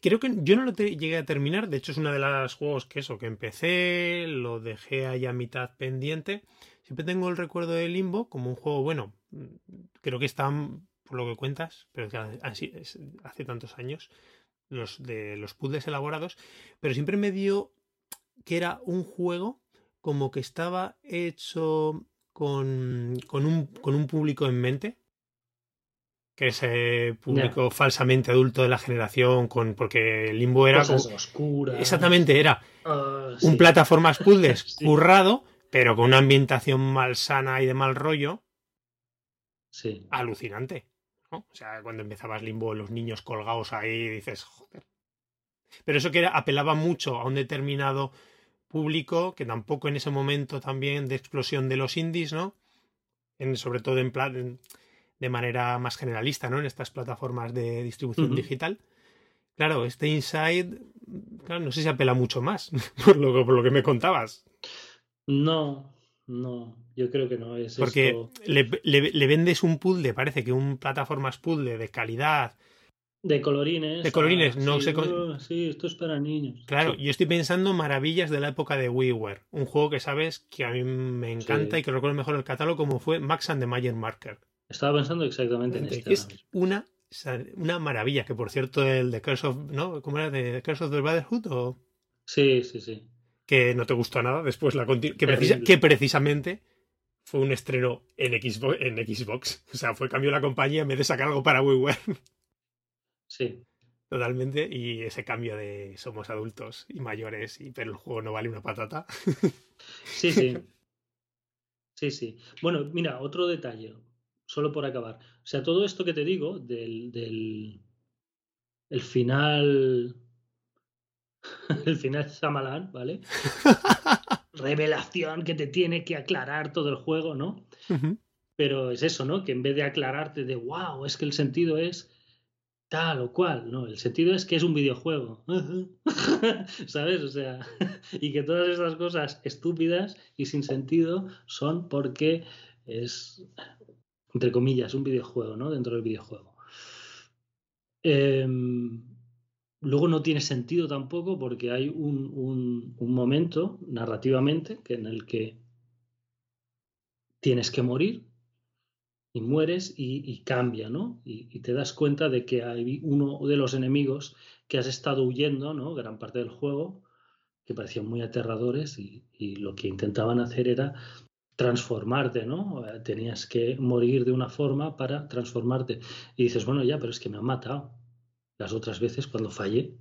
Creo que yo no lo llegué a terminar, de hecho es uno de los juegos que eso, que empecé, lo dejé ahí a mitad pendiente. Siempre tengo el recuerdo de Limbo como un juego, bueno, creo que están, por lo que cuentas, pero así, hace tantos años, los de los puzzles elaborados, pero siempre me dio que era un juego como que estaba hecho con, con, un, con un público en mente, que ese público falsamente adulto de la generación, con porque Limbo era Exactamente, era ah, un plataformas puzzles currado, pero con una ambientación malsana y de mal rollo. Sí. Alucinante. O sea, cuando empezabas Limbo, los niños colgados ahí, dices, joder. Pero eso que apelaba mucho a un determinado público, que tampoco en ese momento también de explosión de los indies, ¿no? En, sobre todo en plan de manera más generalista, ¿no? En estas plataformas de distribución digital. Claro, este Inside, claro, no sé si apela mucho más, por lo, por lo que me contabas. No, no, yo creo que no es Porque le, le, vendes un puzzle, parece que un plataformas puzzle de calidad. De colorines. De colorines, no sé. Sí, esto es para niños. Claro, yo estoy pensando maravillas de la época de WiiWare. Un juego que sabes que a mí me encanta y que recuerdo mejor el catálogo como fue Max and the Mayer Marker. Estaba pensando exactamente en este. Es una, una maravilla, que por cierto el de Curse of, ¿no? ¿Cómo era? ¿De Curse of the Brotherhood o...? Sí, sí, sí. Que no te gustó nada después la que, que precisamente fue un estreno en Xbox, en Xbox. O sea, fue cambio la compañía en vez de sacar algo para WiiWare. Sí. Totalmente. Y ese cambio de somos adultos y mayores, y pero el juego no vale una patata. Sí, sí. Sí, sí. Bueno, mira, otro detalle solo por acabar. O sea, todo esto que te digo del, del el final el final Samalan, ¿vale? Revelación que te tiene que aclarar todo el juego, ¿no? Pero es eso, ¿no? Que en vez de aclararte de wow, es que el sentido es tal o cual, no, el sentido es que es un videojuego, ¿sabes? O sea, y que todas estas cosas estúpidas y sin sentido son porque es entre comillas, un videojuego, ¿no? Dentro del videojuego. Em, luego no tiene sentido tampoco porque hay un, momento narrativamente que en el que tienes que morir y mueres y, cambia, ¿no? Y, te das cuenta de que hay uno de los enemigos que has estado huyendo, ¿no? Gran parte del juego, que parecían muy aterradores y, y lo que intentaban hacer era transformarte, ¿no? Tenías que morir de una forma para transformarte. Y dices, bueno, ya, pero es que me han matado. Las otras veces cuando fallé,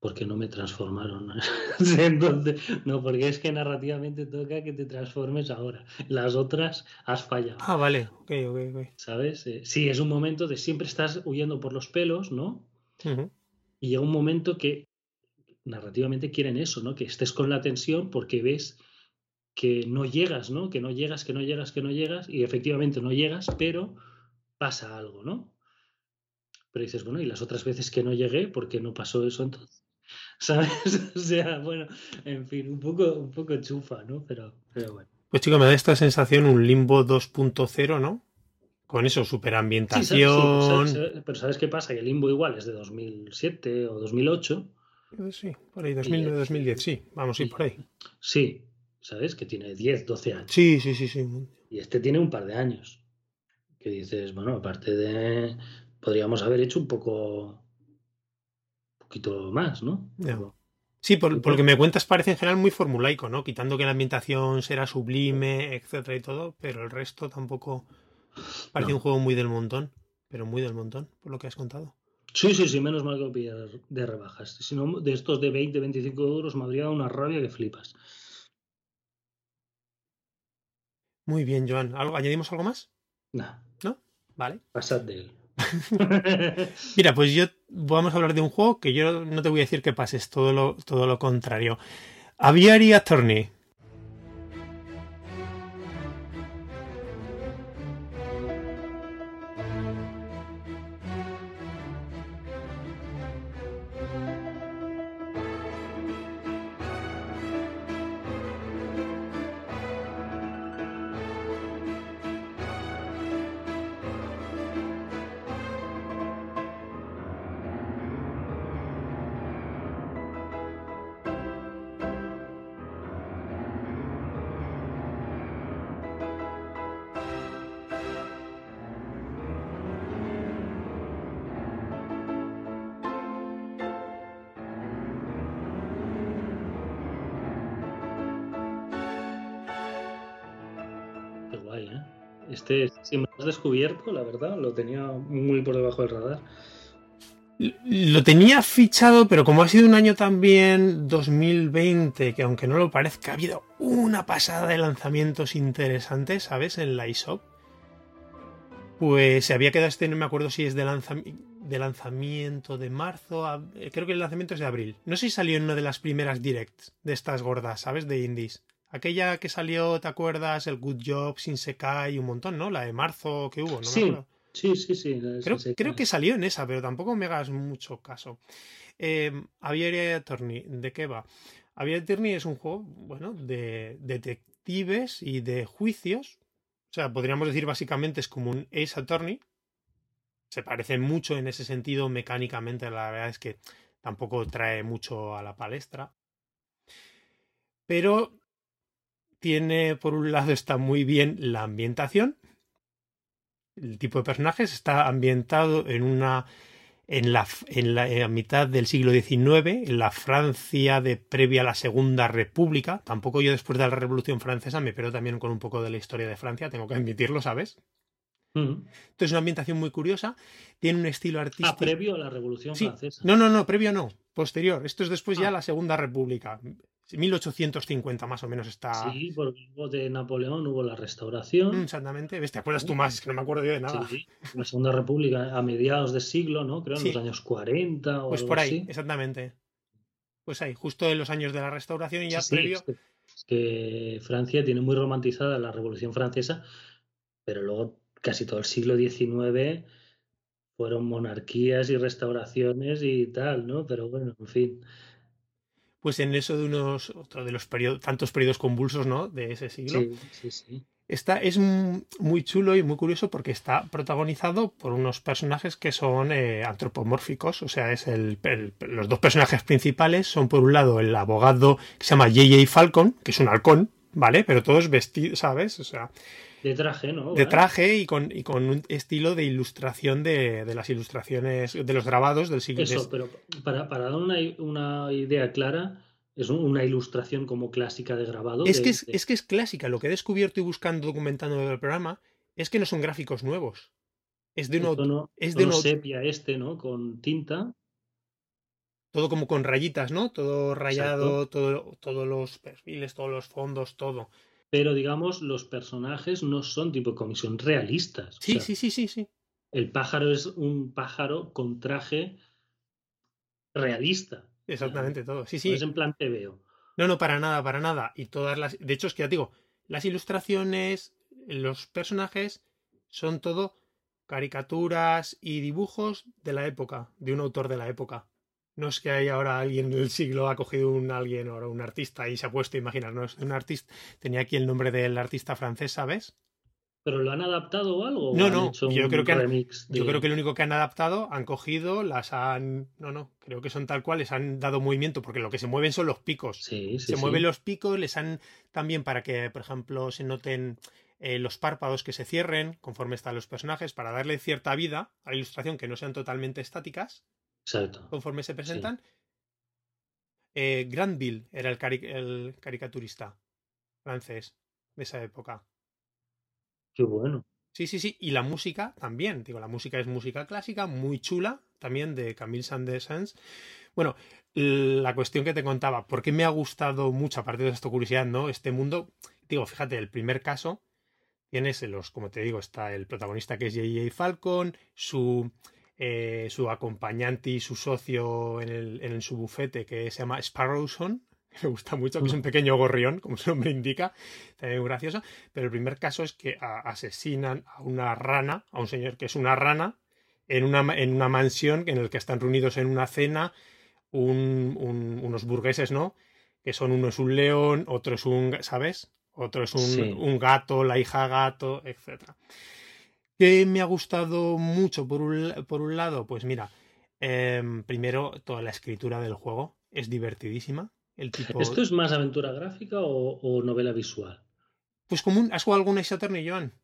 porque no me transformaron. Entonces, no, porque es que narrativamente toca que te transformes ahora. Las otras has fallado. Ah, vale, ok, ok, ok. ¿Sabes? Eh, sí, es un momento de siempre estás huyendo por los pelos, ¿no? Y llega un momento que narrativamente quieren eso, ¿no? Que estés con la tensión porque ves que no llegas, ¿no? Que no llegas, que no llegas, que no llegas, y efectivamente no llegas, pero pasa algo, ¿no? Pero dices, bueno, y las otras veces que no llegué, ¿por qué no pasó eso entonces? ¿Sabes? o sea, bueno, en fin, un poco, un poco chufa, ¿no? Pero, pero bueno. Pues chico, me da esta sensación un limbo 2.0, ¿no? Con eso, superambientación. Sí, pero ¿sabes qué pasa? Que el limbo igual es de 2007 o 2008. Eh, sí, por ahí, 2009, 2010, sí, vamos a ir por ahí. Sí, ¿sabes? Que tiene 10, 12 años. Sí, sí, sí, sí. Y este tiene un par de años. Que dices, bueno, aparte de. Podríamos haber hecho un poco. Un poquito más, ¿no? Sí, por, lo que me cuentas parece en general muy formulaico, ¿no? Quitando que la ambientación será sublime, etcétera y todo, pero el resto tampoco parece un juego muy del montón, pero muy del montón, por lo que has contado. Sí, sí, sí, menos mal que lo de rebajas. Si no, de estos de 20, 25 euros me habría dado una rabia que flipas. Muy bien, Joan. ¿Algo, ¿Añadimos algo más? No. ¿No? Vale. Pasad de él. Mira, pues yo vamos a hablar de un juego que yo no te voy a decir que pases, todo lo, todo lo contrario. Aviary Attorney. Si me has descubierto, la verdad, lo tenía muy por debajo del radar. Lo tenía fichado, pero como ha sido un año también 2020, que aunque no lo parezca, ha habido una pasada de lanzamientos interesantes, ¿sabes? En la eShop. Pues se había quedado este, no me acuerdo si es de, de lanzamiento de marzo, creo que el lanzamiento es de abril. No sé si salió en una de las primeras directs de estas gordas, ¿sabes? De indies. Aquella que salió, ¿te acuerdas? El Good Job, Sin Sekai, un montón, ¿no? La de marzo que hubo, ¿no? Sí, sí, sí, sí. Creo, que salió en esa, pero tampoco me hagas mucho caso. Eh, Aviary Attorney, ¿de qué va? Aviary Attorney es un juego, bueno, de detectives y de juicios. O sea, podríamos decir básicamente es como un Ace Attorney. Se parece mucho en ese sentido mecánicamente, la verdad es que tampoco trae mucho a la palestra. Pero tiene, por un lado, está muy bien la ambientación. El tipo de personajes está ambientado en una. En la, en la, mitad del siglo XIX, en la Francia de previa a la Segunda República. Tampoco yo después de la Revolución Francesa me pero también con un poco de la historia de Francia, tengo que admitirlo, ¿sabes? Entonces es una ambientación muy curiosa, tiene un estilo ah, artístico. Ah, previo a la Revolución Francesa. No, no, no, previo no, posterior. Esto es después ya ah. la Segunda República. 1850 más o menos está. Sí, porque hubo de Napoleón hubo la restauración. Mm, exactamente. ¿Ves? ¿Te acuerdas tú más? Es que no me acuerdo yo de nada. Sí, La Segunda República a mediados de siglo, ¿no? Creo en los años 40 o Pues por ahí, exactamente. Pues ahí, justo en los años de la restauración y ya previo. Es que, Francia tiene muy romantizada la Revolución Francesa, pero luego casi todo el siglo XIX fueron monarquías y restauraciones y tal, ¿no? Pero bueno, en fin pues en eso de unos, otro de los periodos, tantos periodos convulsos, ¿no? De ese siglo. Sí, sí, sí. Está, es muy chulo y muy curioso porque está protagonizado por unos personajes que son eh, antropomórficos. O sea, es el, los dos personajes principales son por un lado el abogado que se llama J.J. Falcon, que es un halcón, ¿vale? Pero todos vestidos, ¿sabes? O sea. De traje, ¿no? De traje y con, y con un estilo de ilustración de, de, las ilustraciones, de los grabados del siglo Eso, pero para, para dar una, una idea clara es una ilustración como clásica de grabado. Es, que es, es, que es clásica. Lo que he descubierto y buscando, documentando el programa, es que no son gráficos nuevos. Es de un tono, es de sepia este, ¿no? Con tinta. Todo como con rayitas, ¿no? Todo rayado, todo, todos los perfiles, todos los fondos, todo. Pero digamos, los personajes no son tipo comisión realistas. Sí, sí, sí, sí, sí. El pájaro es un pájaro con traje realista. Exactamente, todo. Sí, sí. es en plan te veo. No, no, para nada, para nada. Y todas las. De hecho, es que ya digo, las ilustraciones, los personajes, son todo caricaturas y dibujos de la época, de un autor de la época. No es que haya ahora alguien del siglo ha cogido un alguien o un artista y se ha puesto a imaginar, no es un artista. Tenía aquí el nombre del artista francés, ¿sabes? ¿Pero lo han adaptado o algo? No, no, yo creo que yo creo que lo único que han adaptado, han cogido, las han, no, no, creo que son tal cual, les han dado movimiento, porque lo que se mueven son los picos. Sí, se mueven los picos, les han también para que, por ejemplo, se noten eh, los párpados que se cierren conforme están los personajes, para darle cierta vida a la ilustración, que no sean totalmente estáticas. Exacto. Conforme se presentan. Eh, Granville era el, el caricaturista francés de esa época. Qué bueno. Sí, sí, sí. Y la música también. Digo, la música es música clásica, muy chula, también de Camille Saint-Saëns. Bueno, la cuestión que te contaba, ¿por qué me ha gustado mucho, aparte de esto curiosidad, ¿no? Este mundo, digo, fíjate, el primer caso, tienes los, como te digo, está el protagonista que es J.J. Falcon, su, eh, su acompañante y su socio en, el, en su bufete que se llama Sparrowson, me gusta mucho, que es un pequeño gorrión, como su nombre indica, también muy gracioso. Pero el primer caso es que asesinan a una rana, a un señor que es una rana, en una, en una mansión en el que están reunidos en una cena unos burgueses, ¿no? Que son uno es un león, otro es un, ¿sabes? Otro es un, gato, la hija gato, etc. ¿Qué me ha gustado mucho por un, por un lado? Pues mira, em, primero toda la escritura del juego es divertidísima ¿Esto es más aventura gráfica o, novela visual? Pues común. ¿Has jugado alguna Attorney, Joan?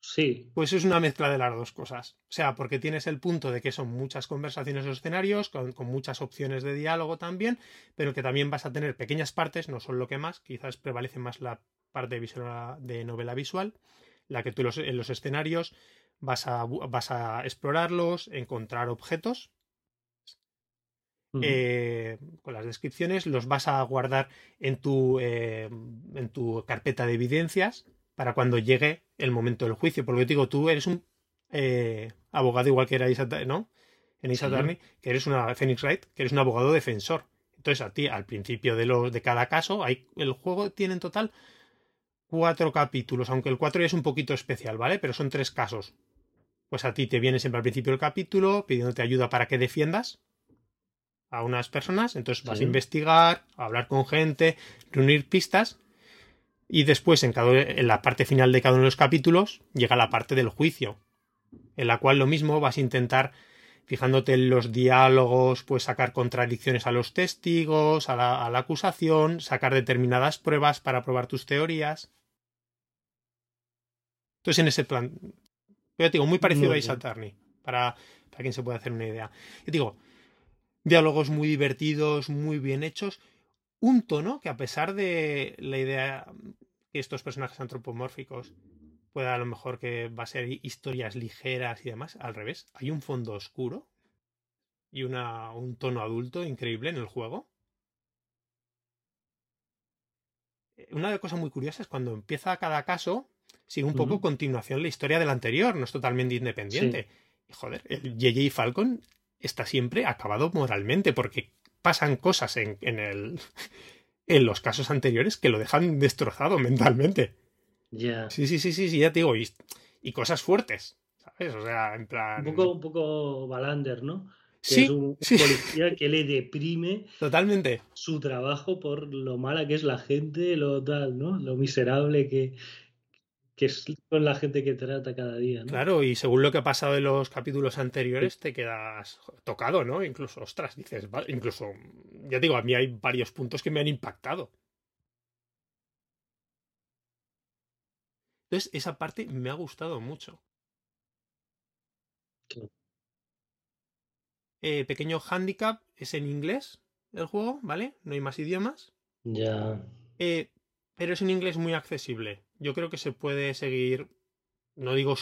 Sí. Pues es una mezcla de las dos cosas. O sea, porque tienes el punto de que son muchas conversaciones o escenarios, con, muchas opciones de diálogo también, pero que también vas a tener pequeñas partes, no son lo que más, quizás prevalece más la parte visual, de novela visual, la que tú en los escenarios vas a, vas a explorarlos, encontrar objetos, eh, con las descripciones, los vas a guardar en tu, eh, en tu carpeta de evidencias para cuando llegue el momento del juicio. Porque digo, tú eres un eh, abogado igual que era ¿no? En Isa que eres una Phoenix Wright, que eres un abogado defensor. Entonces, a ti, al principio de, los, de cada caso, hay, el juego tiene en total cuatro capítulos, aunque el cuatro ya es un poquito especial, ¿vale? Pero son tres casos. Pues a ti te viene siempre al principio del capítulo pidiéndote ayuda para que defiendas a unas personas, entonces vas a investigar, a hablar con gente, reunir pistas y después en, cada, en la parte final de cada uno de los capítulos llega la parte del juicio, en la cual lo mismo vas a intentar, fijándote en los diálogos, pues sacar contradicciones a los testigos, a la, a la acusación, sacar determinadas pruebas para probar tus teorías. Entonces en ese plan, yo digo, muy parecido a Isa para, para quien se pueda hacer una idea. Yo digo, diálogos muy divertidos, muy bien hechos, un tono que a pesar de la idea que estos personajes antropomórficos pueda a lo mejor que va a ser historias ligeras y demás, al revés, hay un fondo oscuro y una, un tono adulto increíble en el juego. Una cosa muy curiosa es cuando empieza cada caso, sigue un poco continuación la historia del anterior, no es totalmente independiente. Y joder, el JJ Falcon está siempre acabado moralmente, porque pasan cosas en, en, el, en los casos anteriores que lo dejan destrozado mentalmente. Ya. Sí, sí, sí, sí, sí, ya te digo, y, y, cosas fuertes, ¿sabes? O sea, en plan... Un poco, un poco Balander, ¿no? Que sí, es un policía que le deprime totalmente su trabajo por lo mala que es la gente, lo tal, ¿no? Lo miserable que, que es con la gente que trata cada día. ¿no? Claro, y según lo que ha pasado en los capítulos anteriores, te quedas tocado, ¿no? Incluso, ostras, dices, incluso, ya digo, a mí hay varios puntos que me han impactado. Entonces, esa parte me ha gustado mucho. Eh, pequeño handicap, es en inglés el juego, ¿vale? No hay más idiomas. Ya. Eh, pero es un inglés muy accesible. Yo creo que se puede seguir, no digo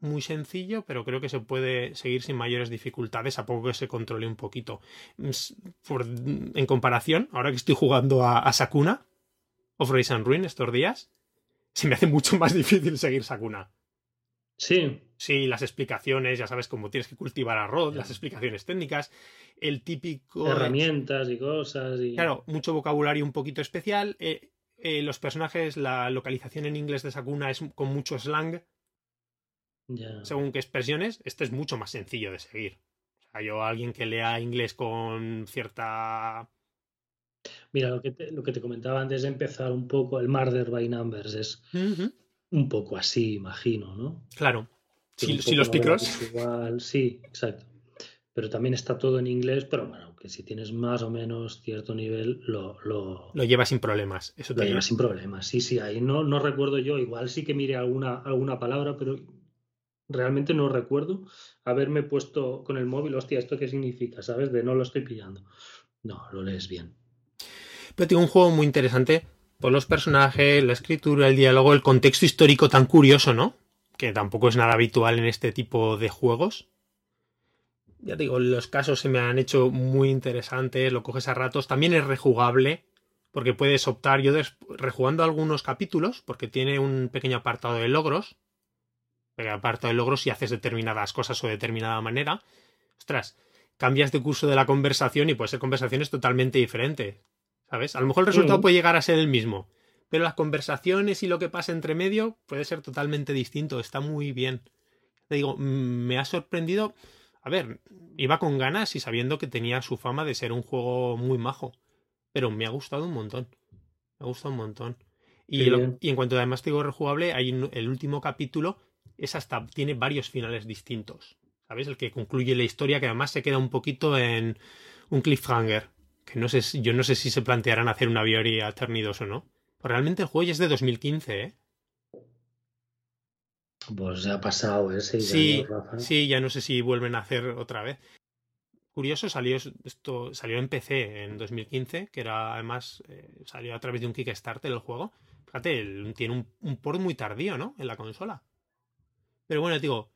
muy sencillo, pero creo que se puede seguir sin mayores dificultades a poco que se controle un poquito. en comparación, ahora que estoy jugando a, Sakuna, of Race and Ruin estos días, se me hace mucho más difícil seguir Sakuna. Sí. Sí, las explicaciones, ya sabes cómo tienes que cultivar arroz, las explicaciones técnicas, el típico... Herramientas y cosas. Y... Claro, mucho vocabulario un poquito especial. Eh, eh, los personajes, la localización en inglés de Sakuna es con mucho slang. Según qué expresiones, este es mucho más sencillo de seguir. O sea, yo, alguien que lea inglés con cierta. Mira, lo que te, lo que te comentaba antes de empezar un poco, el Murder by Numbers es un poco así, imagino, ¿no? Claro. Si, los picos. Sí, exacto pero también está todo en inglés, pero bueno, que si tienes más o menos cierto nivel, lo... Lo, lo llevas sin problemas, eso Lo llevas sin problemas, sí, sí, ahí no, no recuerdo yo, igual sí que mire alguna, alguna palabra, pero realmente no recuerdo haberme puesto con el móvil, hostia, ¿esto qué significa? ¿Sabes? De no lo estoy pillando. No, lo lees bien. Pero tengo un juego muy interesante por los personajes, la escritura, el diálogo, el contexto histórico tan curioso, ¿no? Que tampoco es nada habitual en este tipo de juegos ya digo, los casos se me han hecho muy interesantes, lo coges a ratos, también es rejugable, porque puedes optar, yo rejugando algunos capítulos, porque tiene un pequeño apartado de logros, pequeño apartado de logros si haces determinadas cosas o de determinada manera, ostras, cambias de curso de la conversación y puede ser conversaciones totalmente diferentes, ¿sabes? A lo mejor el resultado puede llegar a ser el mismo, pero las conversaciones y lo que pasa entre medio puede ser totalmente distinto, está muy bien. Te digo, me ha sorprendido a ver, iba con ganas y sabiendo que tenía su fama de ser un juego muy majo. Pero me ha gustado un montón. Me ha gustado un montón. Y, en cuanto además te digo rejugable, hay el último capítulo es hasta tiene varios finales distintos. ¿Sabes? El que concluye la historia, que además se queda un poquito en un cliffhanger. Que no sé, yo no sé si se plantearán hacer una Biori Alternidos o no. Pues realmente el juego ya es de 2015, ¿eh? Pues ya ha pasado ese. Sí, sí, ya no sé si vuelven a hacer otra vez. Curioso, salió esto salió en PC en 2015, que era además eh, salió a través de un Kickstarter el juego. Fíjate, tiene un, un port muy tardío, ¿no? En la consola. Pero bueno, digo,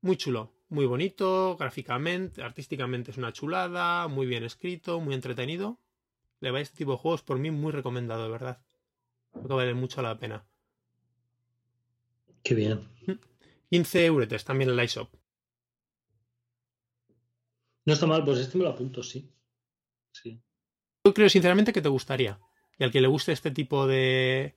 muy chulo, muy bonito, gráficamente, artísticamente es una chulada, muy bien escrito, muy entretenido. Le va este tipo de juegos por mí muy recomendado, de verdad. Creo que vale mucho la pena. Qué bien. 15 euros también el iShop. No está mal, pues este me lo apunto, sí. Sí. Yo creo sinceramente que te gustaría. Y al que le guste este tipo de.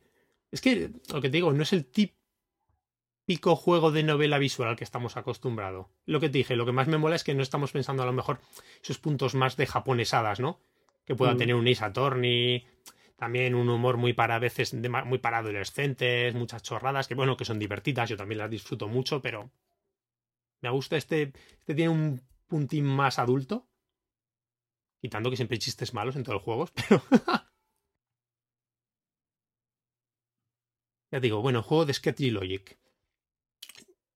Es que lo que te digo, no es el típico juego de novela visual al que estamos acostumbrados. Lo que te dije, lo que más me mola es que no estamos pensando a lo mejor esos puntos más de japonesadas, ¿no? Que pueda mm. tener un Ace Attorney también un humor muy para a veces muy para adolescentes, muchas chorradas que bueno, que son divertidas, yo también las disfruto mucho, pero me gusta este, este tiene un puntín más adulto, quitando que siempre hay chistes malos en todos los juegos, pero ya digo, bueno, juego de Sketch Logic.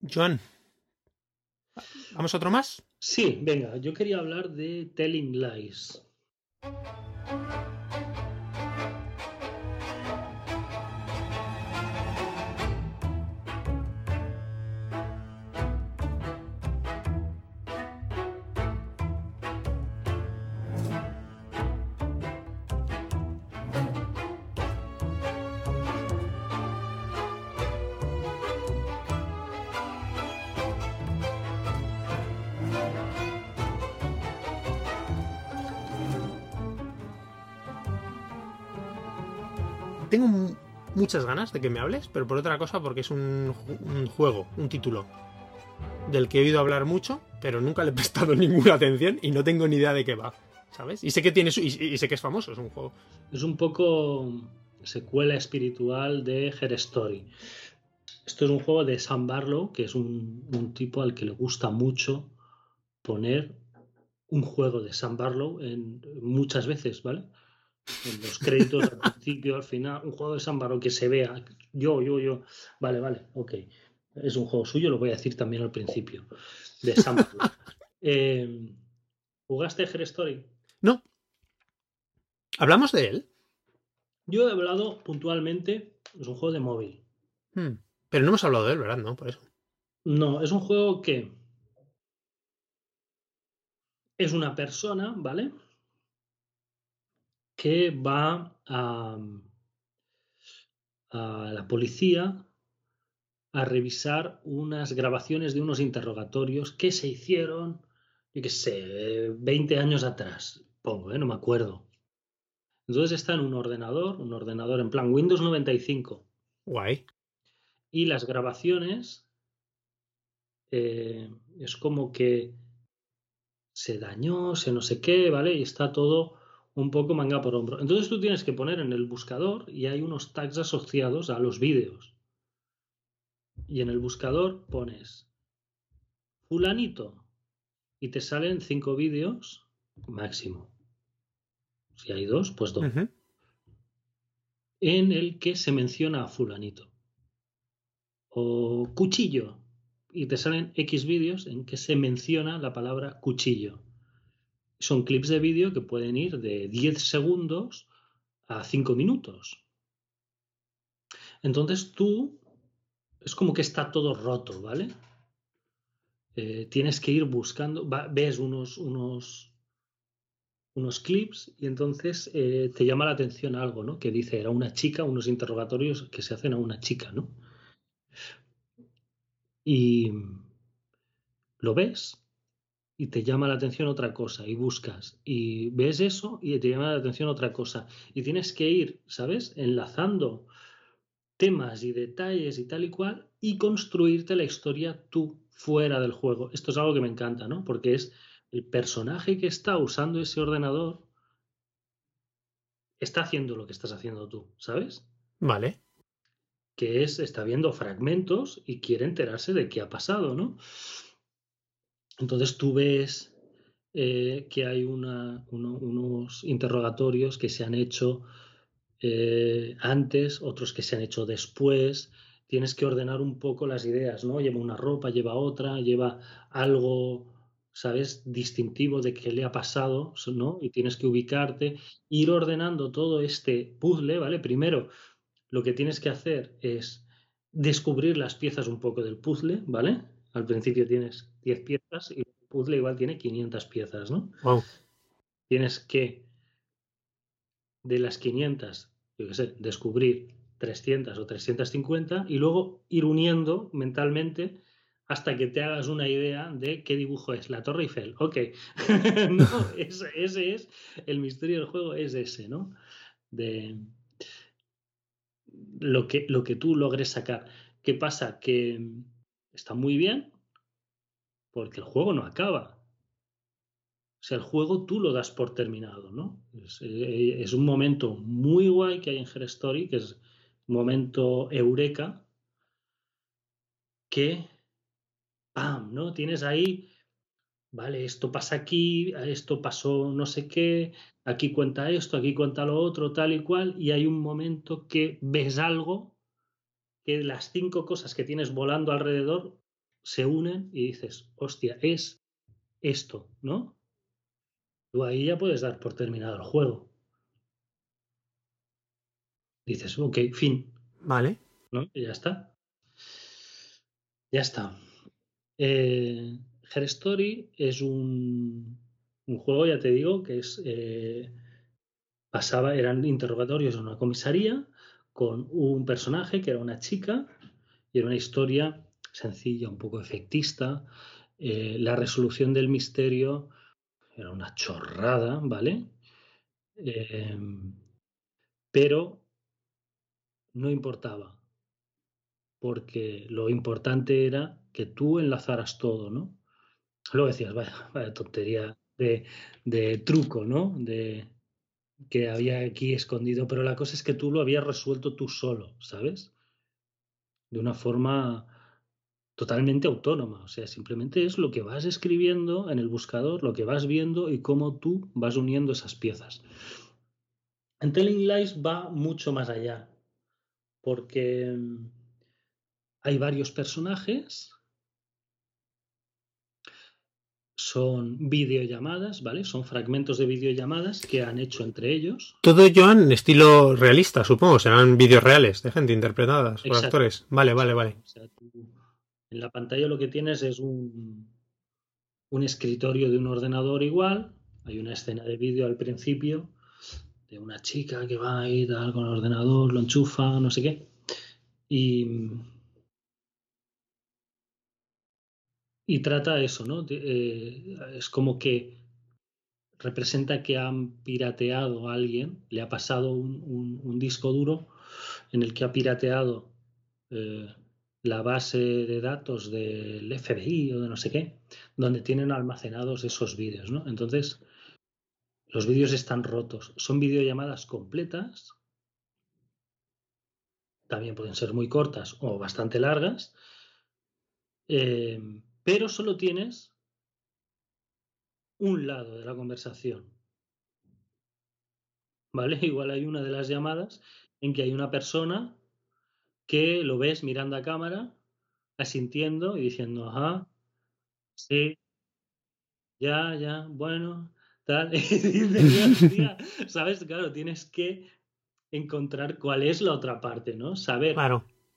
Joan, ¿vamos a otro más? Sí, venga, yo quería hablar de Telling Lies. Tengo muchas ganas de que me hables, pero por otra cosa porque es un, juego, un título del que he oído hablar mucho, pero nunca le he prestado ninguna atención y no tengo ni idea de qué va, ¿sabes? Y sé que tiene y, sé que es famoso, es un juego. Es un poco secuela espiritual de Her Story. Esto es un juego de Sam Barlow, que es un, un tipo al que le gusta mucho poner un juego de Sam Barlow en, muchas veces, ¿vale? En los créditos al principio, al final, un juego de Sam Barlow que se vea, yo, yo, yo, vale, vale, ok. Es un juego suyo, lo voy a decir también al principio, de Sam Barlow. Eh, ¿Jugaste Her Story? No. ¿Hablamos de él? Yo he hablado puntualmente, es un juego de móvil. Hmm. Pero no hemos hablado de él, ¿verdad? No, por eso. No, es un juego que es una persona, ¿vale? Que va a, a la policía a revisar unas grabaciones de unos interrogatorios que se hicieron, yo qué sé, 20 años atrás, pongo, ¿eh? no me acuerdo. Entonces está en un ordenador, un ordenador en plan Windows 95. Guay. Y las grabaciones eh, es como que se dañó, se no sé qué, ¿vale? Y está todo un poco manga por hombro. Entonces tú tienes que poner en el buscador y hay unos tags asociados a los vídeos. Y en el buscador pones fulanito y te salen cinco vídeos máximo. Si hay dos, pues dos. En el que se menciona a fulanito. O cuchillo. Y te salen X vídeos en que se menciona la palabra cuchillo. Son clips de vídeo que pueden ir de 10 segundos a 5 minutos. Entonces tú es como que está todo roto, ¿vale? Eh, tienes que ir buscando, ves unos, unos, unos clips y entonces eh, te llama la atención algo, ¿no? Que dice, era una chica, unos interrogatorios que se hacen a una chica, ¿no? Y lo ves y te llama la atención otra cosa y buscas y ves eso y te llama la atención otra cosa y tienes que ir, ¿sabes? Enlazando temas y detalles y tal y cual y construirte la historia tú fuera del juego. Esto es algo que me encanta, ¿no? Porque es el personaje que está usando ese ordenador está haciendo lo que estás haciendo tú, ¿sabes? Vale. Que es, está viendo fragmentos y quiere enterarse de qué ha pasado, ¿no? Entonces tú ves eh, que hay unos interrogatorios que se han hecho eh, antes, otros que se han hecho después. Tienes que ordenar un poco las ideas, ¿no? Lleva una ropa, lleva otra, lleva algo, ¿sabes? Distintivo de qué le ha pasado, ¿no? Y tienes que ubicarte, ir ordenando todo este puzzle, ¿vale? Primero, lo que tienes que hacer es descubrir las piezas un poco del puzzle, ¿vale? Al principio tienes 10 piezas y el puzzle igual tiene 500 piezas, ¿no? Wow. Tienes que, de las 500, yo qué sé, descubrir 300 o 350 y luego ir uniendo mentalmente hasta que te hagas una idea de qué dibujo es. La Torre Eiffel, ok. no, ese, ese es, el misterio del juego es ese, ¿no? De lo que, lo que tú logres sacar. ¿Qué pasa? Que está muy bien porque el juego no acaba. O sea, el juego tú lo das por terminado, ¿no? Es, eh, es un momento muy guay que hay en Her Story, que es un momento eureka, que, ¡pam!, ¿no? Tienes ahí, vale, esto pasa aquí, esto pasó no sé qué, aquí cuenta esto, aquí cuenta lo otro, tal y cual, y hay un momento que ves algo, que las cinco cosas que tienes volando alrededor se unen y dices, hostia, es esto, ¿no? Tú ahí ya puedes dar por terminado el juego. Dices, ok, fin, Vale. ¿no? Y ya está. Ya está. Eh, Her Story es un, un juego, ya te digo, que es eh, pasaba, eran interrogatorios en una comisaría con un personaje que era una chica y era una historia sencilla, un poco efectista. Eh, la resolución del misterio era una chorrada, ¿vale? Eh, pero no importaba, porque lo importante era que tú enlazaras todo, ¿no? Luego decías, vaya, vaya tontería de, de truco, ¿no? De que había aquí escondido, pero la cosa es que tú lo habías resuelto tú solo, ¿sabes? de una forma totalmente autónoma. O sea, simplemente es lo que vas escribiendo en el buscador, lo que vas viendo y cómo tú vas uniendo esas piezas. En Telling Lies va mucho más allá, porque mm, hay varios personajes, son videollamadas, ¿vale? Son fragmentos de videollamadas que han hecho entre ellos. Todo ello en estilo realista, supongo, serán vídeos reales de gente interpretadas por actores. Vale, vale, vale. En la pantalla lo que tienes es un, escritorio de un ordenador igual. Hay una escena de vídeo al principio de una chica que va ahí tal con el ordenador, lo enchufa, no sé qué. Y, trata eso, ¿no? Eh, es como que representa que han pirateado a alguien, le ha pasado un, un, disco duro en el que ha pirateado eh, la base de datos del FBI o de no sé qué, donde tienen almacenados esos vídeos, ¿no? Entonces, los vídeos están rotos. Son videollamadas completas, también pueden ser muy cortas o bastante largas, eh, pero solo tienes un lado de la conversación. ¿Vale? Igual hay una de las llamadas en que hay una persona que lo ves mirando a cámara, asintiendo y diciendo, ajá, sí, ya, ya, bueno, tal. ¿Sabes? Claro, tienes que encontrar cuál es la otra parte, ¿no? Saber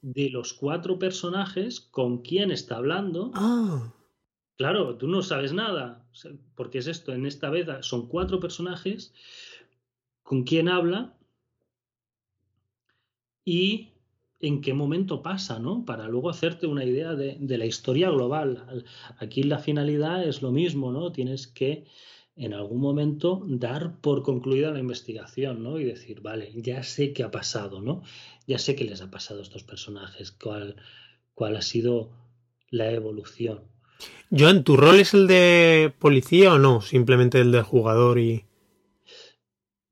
de los cuatro personajes con quién está hablando. Ah. Claro, tú no sabes nada, porque es esto, en esta vez son cuatro personajes con quién habla y en qué momento pasa, ¿no? Para luego hacerte una idea de, la historia global. Aquí la finalidad es lo mismo, ¿no? Tienes que en algún momento dar por concluida la investigación, ¿no? Y decir, vale, ya sé qué ha pasado, ¿no? Ya sé qué les ha pasado a estos personajes, cuál, cuál ha sido la evolución. Joan, ¿tu rol es el de policía o no? Simplemente el de jugador y.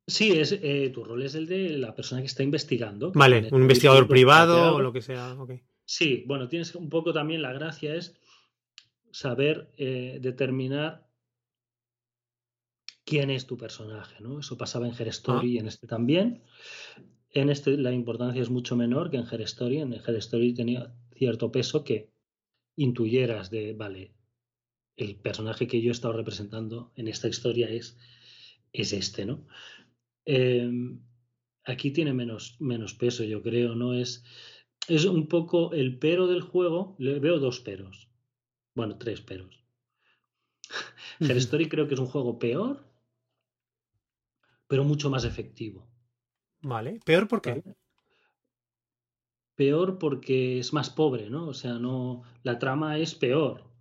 Sí, es, eh, tu rol es el de la persona que está investigando. Vale, un investigador privado o lo que sea. Sí, bueno, tienes un poco también la gracia es saber eh, determinar quién es tu personaje, ¿no? Eso pasaba en Herstory y en este también. En este la importancia es mucho menor que en Herstory. En Herstory tenía cierto peso que intuyeras de, vale, el personaje que yo he estado representando en esta historia es, es este, ¿no? Em, aquí tiene menos, menos peso, yo creo, ¿no? Es, es un poco el pero del juego, le veo dos peros. Bueno, tres peros. Her Story creo que es un juego peor, pero mucho más efectivo. Vale, peor por qué? Peor porque es más pobre, ¿no? O sea, no la trama es peor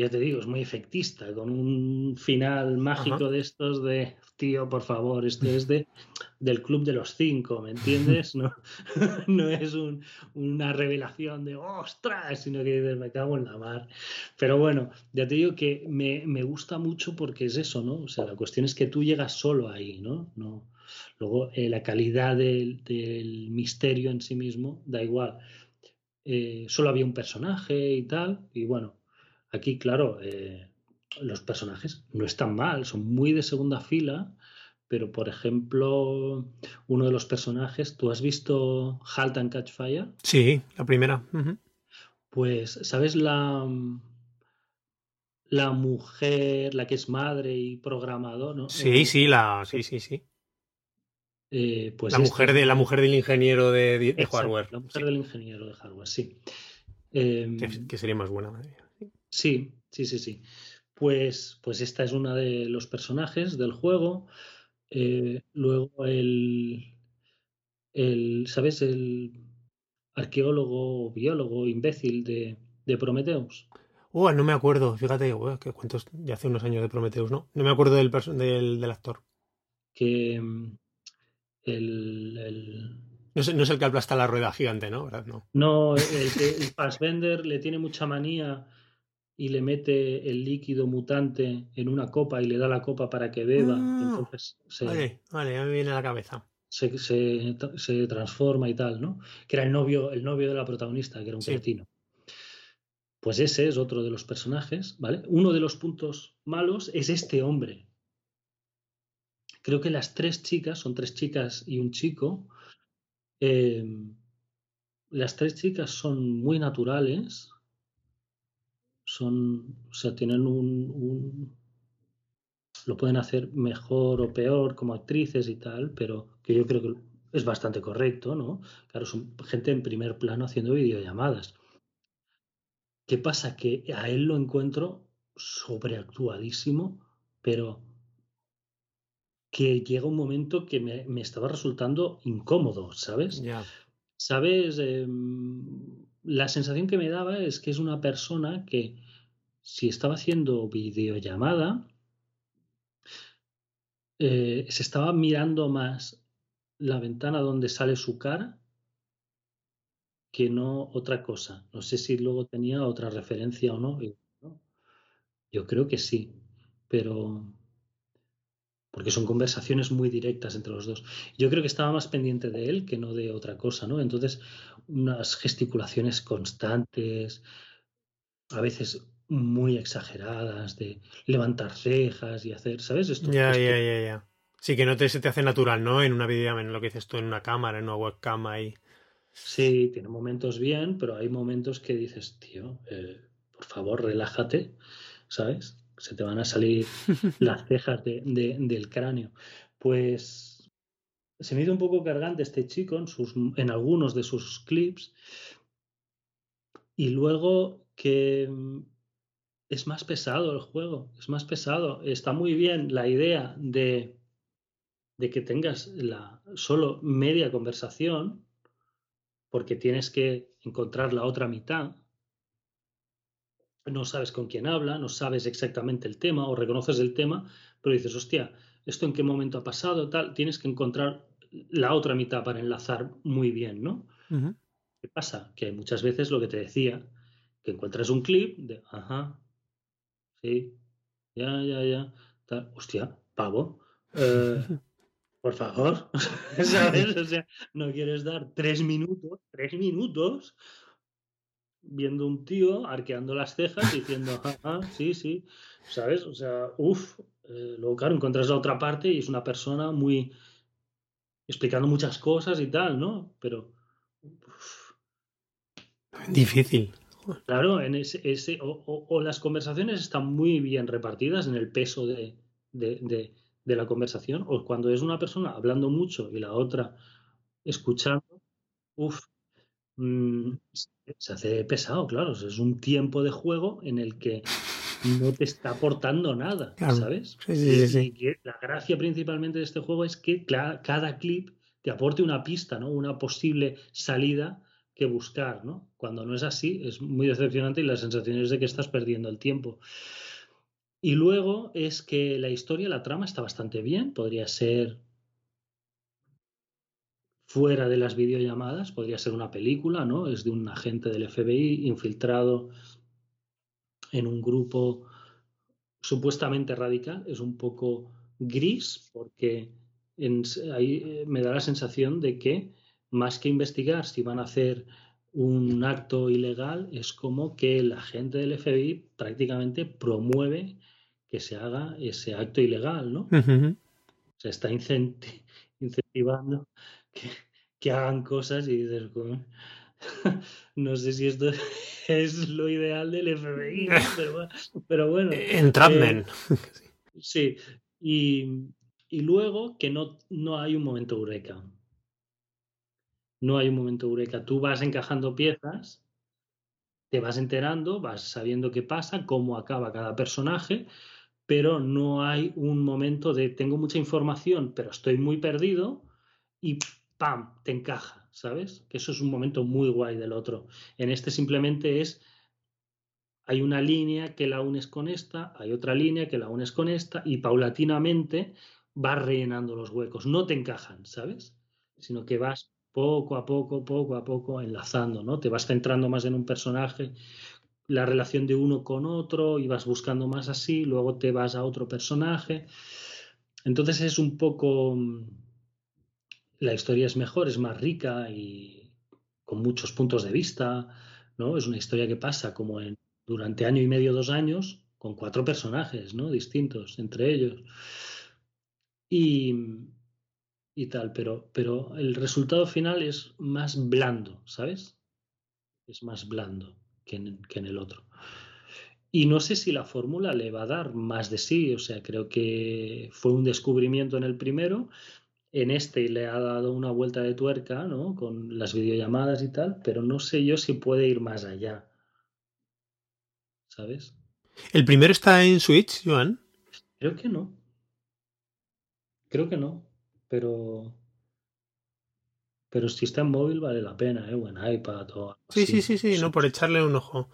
ya te digo, es muy efectista, con un final mágico de estos de, tío, por favor, esto es de, del club de los cinco, ¿me entiendes? No, no es una revelación de, ostras, sino que me cago en la mar. Pero bueno, ya te digo que me, gusta mucho porque es eso, ¿no? O sea, la cuestión es que tú llegas solo ahí, ¿no? no luego, eh, la calidad del, misterio en sí mismo, da igual. Eh, solo había un personaje y tal, y bueno, Aquí, claro, eh, los personajes no están mal, son muy de segunda fila, pero por ejemplo, uno de los personajes, ¿tú has visto Halt and Catch Fire? Sí, la primera. Pues, ¿sabes la, la mujer, la que es madre y programador? ¿no? Sí, sí, la, sí, sí, sí. Eh, pues la mujer de la mujer del ingeniero de, hardware. La mujer del ingeniero de hardware, sí. Em, que, sería más buena, madre Sí, sí, sí, sí. Pues, pues esta es una de los personajes del juego. Eh, luego el, el, ¿sabes? El arqueólogo, biólogo, imbécil de, de Prometheus. Uh, no me acuerdo, fíjate, que cuentos ya hace unos años de Prometheus, ¿no? No me acuerdo del, del, del actor. Que mm, el, el... No, es, no es el que aplasta la rueda gigante, ¿no? No, no el, el, el Fassbender le tiene mucha manía y le mete el líquido mutante en una copa y le da la copa para que beba. Ah, Entonces, Vale, vale, ya me viene a la cabeza. se, se, transforma y tal, ¿no? Que era el novio, el novio de la protagonista, que era un cretino. Pues ese es otro de los personajes, ¿vale? Uno de los puntos malos es este hombre. Creo que las tres chicas, son tres chicas y un chico, eh, las tres chicas son muy naturales, son, o sea, tienen un, lo pueden hacer mejor o peor como actrices y tal, pero que yo creo que es bastante correcto, ¿no? Claro, son gente en primer plano haciendo videollamadas. ¿Qué pasa? Que a él lo encuentro sobreactuadísimo, pero que llega un momento que me, estaba resultando incómodo, ¿sabes? ¿Sabes? Em, la sensación que me daba es que es una persona que si estaba haciendo videollamada, eh, se estaba mirando más la ventana donde sale su cara que no otra cosa. No sé si luego tenía otra referencia o no. Yo creo que sí, pero porque son conversaciones muy directas entre los dos. Yo creo que estaba más pendiente de él que no de otra cosa, ¿no? Entonces, unas gesticulaciones constantes, a veces muy exageradas, de levantar cejas y hacer, ¿sabes? Esto, ya, ya, ya, ya. Sí, que no te, se te hace natural, ¿no? En una videollamada, en lo que dices tú, en una cámara, en una webcam ahí. Sí, tiene momentos bien, pero hay momentos que dices, tío, eh, por favor, relájate, ¿sabes? Se te van a salir las cejas del cráneo. Pues se me hizo un poco cargante este chico en, sus, en algunos de sus clips. Y luego que mm, es más pesado el juego, es más pesado. Está muy bien la idea de, de que tengas la, solo media conversación, porque tienes que encontrar la otra mitad no sabes con quién habla, no sabes exactamente el tema o reconoces el tema, pero dices, hostia, ¿esto en qué momento ha pasado? Tal, tienes que encontrar la otra mitad para enlazar muy bien, ¿no? ¿Qué pasa? Que muchas veces lo que te decía, que encuentras un clip de, ajá, sí, ya, ya, ya, tal, hostia, pavo, eh, por favor, ¿sabes? O sea, no quieres dar tres minutos, tres minutos viendo un tío arqueando las cejas diciendo, ah, sí, sí, ¿sabes? O sea, uff, eh, luego claro, encuentras la otra parte y es una persona muy explicando muchas cosas y tal, ¿no? Pero... Difícil. Claro, en ese, ese o, las conversaciones están muy bien repartidas en el peso de, de, de la conversación, o cuando es una persona hablando mucho y la otra escuchando, uff, Mm, se hace pesado, claro. Es un tiempo de juego en el que no te está aportando nada, ¿sabes? la gracia principalmente de este juego es que cada clip te aporte una pista, ¿no? Una posible salida que buscar, ¿no? Cuando no es así, es muy decepcionante y la sensación es de que estás perdiendo el tiempo. Y luego es que la historia, la trama está bastante bien, podría ser fuera de las videollamadas, podría ser una película, ¿no? Es de un agente del FBI infiltrado en un grupo supuestamente radical, es un poco gris porque ahí eh, me da la sensación de que más que investigar si van a hacer un acto ilegal, es como que la gente del FBI prácticamente promueve que se haga ese acto ilegal, ¿no? Se está incentivando que, hagan cosas y dices, no sé si esto es lo ideal del FBI, pero, bueno. Entradmen. Eh, sí, y, y, luego que no, no hay un momento eureka. No hay un momento eureka. Tú vas encajando piezas, te vas enterando, vas sabiendo qué pasa, cómo acaba cada personaje, pero no hay un momento de tengo mucha información, pero estoy muy perdido y ¡pam! te encaja, ¿sabes? Que eso es un momento muy guay del otro. En este simplemente es, hay una línea que la unes con esta, hay otra línea que la unes con esta y paulatinamente vas rellenando los huecos. No te encajan, ¿sabes? Sino que vas poco a poco, poco a poco enlazando, ¿no? Te vas centrando más en un personaje, la relación de uno con otro y vas buscando más así, luego te vas a otro personaje. Entonces es un poco la historia es mejor, es más rica y con muchos puntos de vista, ¿no? Es una historia que pasa como en durante año y medio, dos años, con cuatro personajes, ¿no? Distintos entre ellos. Y, y tal, pero, pero el resultado final es más blando, ¿sabes? Es más blando que en, que en el otro. Y no sé si la fórmula le va a dar más de sí, o sea, creo que fue un descubrimiento en el primero, en este le ha dado una vuelta de tuerca, ¿no? Con las videollamadas y tal, pero no sé yo si puede ir más allá. ¿Sabes? ¿El primero está en Switch, Joan? Creo que no. Creo que no. Pero. Pero si está en móvil vale la pena, ¿eh? O en iPad o algo Sí, así. sí, sí, sí, no, por echarle un ojo.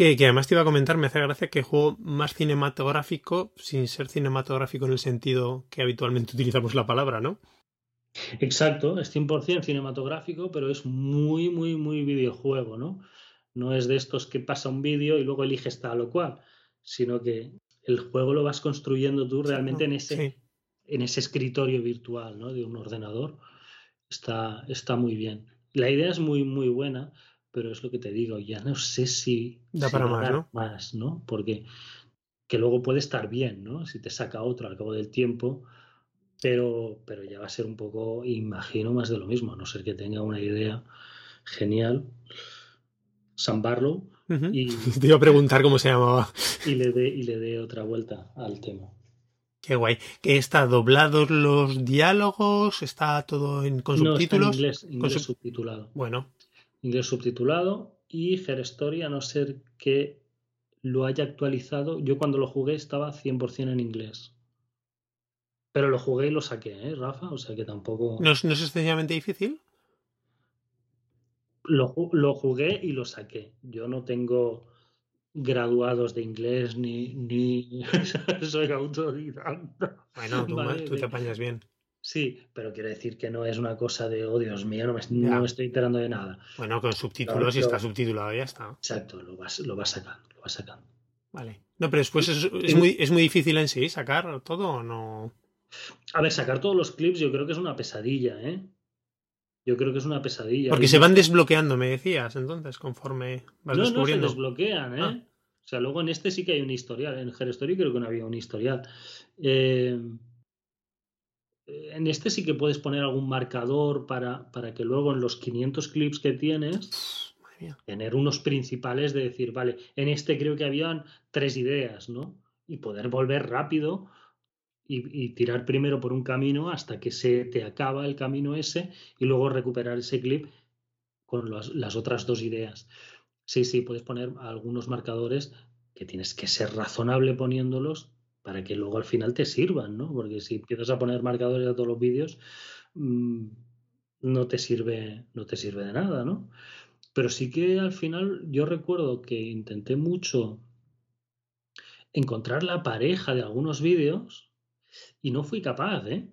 Que, que además te iba a comentar, me hace gracia que juego más cinematográfico sin ser cinematográfico en el sentido que habitualmente utilizamos la palabra, ¿no? Exacto, es 100% cinematográfico, pero es muy, muy, muy videojuego, ¿no? No es de estos que pasa un vídeo y luego eliges tal o cual, sino que el juego lo vas construyendo tú realmente en ese, Sí. en ese escritorio virtual, ¿no? De un ordenador. Está, está muy bien. La idea es muy, muy buena, pero es lo que te digo, ya no sé si, Da para más, ¿no? más, ¿no? Porque que luego puede estar bien, ¿no? Si te saca otro al cabo del tiempo, pero, pero ya va a ser un poco, imagino, más de lo mismo, a no ser que tenga una idea genial, Sam Barlow, y, Te iba a preguntar cómo se llamaba. y le dé y le dé otra vuelta al tema. Qué guay. ¿Que está doblados los diálogos? ¿Está todo en, con No, está en subtítulos? inglés, Con inglés sub- subtitulado. Bueno, Inglés subtitulado y Her Story, a no ser que lo haya actualizado. Yo cuando lo jugué estaba 100% en inglés. Pero lo jugué y lo saqué, ¿eh, Rafa? O sea que tampoco... ¿no es, no es excesivamente difícil? Lo, lo jugué y lo saqué. Yo no tengo graduados de inglés ni, ni soy autodidacta. Bueno, tú, ¿vale? tú te apañas bien. Sí, pero quiero decir que no es una cosa de, oh Dios mío, no me, no me estoy enterando de nada. Bueno, con subtítulos, si lo- está subtitulado, ya está. Exacto, lo vas, lo vas sacando, lo vas sacando. Vale. No, pero después es, muy, es muy difícil en sí sacar todo o no. A ver, sacar todos los clips yo creo que es una pesadilla, ¿eh? Yo creo que es una pesadilla. Porque se van desbloqueando, me decías, entonces, conforme vas No, no, se descubriendo. desbloquean, ¿eh? Ah. O sea, luego en este sí que hay un historial. En Her Story creo que no había un historial. Eh, en este sí que puedes poner algún marcador para, para que luego en los 500 clips que tienes tener unos principales de decir, vale, en este creo que habían tres ideas, ¿no? Y poder volver rápido y, y tirar primero por un camino hasta que se te acaba el camino ese y luego recuperar ese clip con las otras dos ideas. Sí, sí, puedes poner algunos marcadores que tienes que ser razonable poniéndolos para que luego al final te sirvan, ¿no? Porque si empiezas a poner marcadores a todos los vídeos, mm, no te sirve, no te sirve de nada, ¿no? Pero sí que al final yo recuerdo que intenté mucho encontrar la pareja de algunos vídeos y no fui capaz, ¿eh?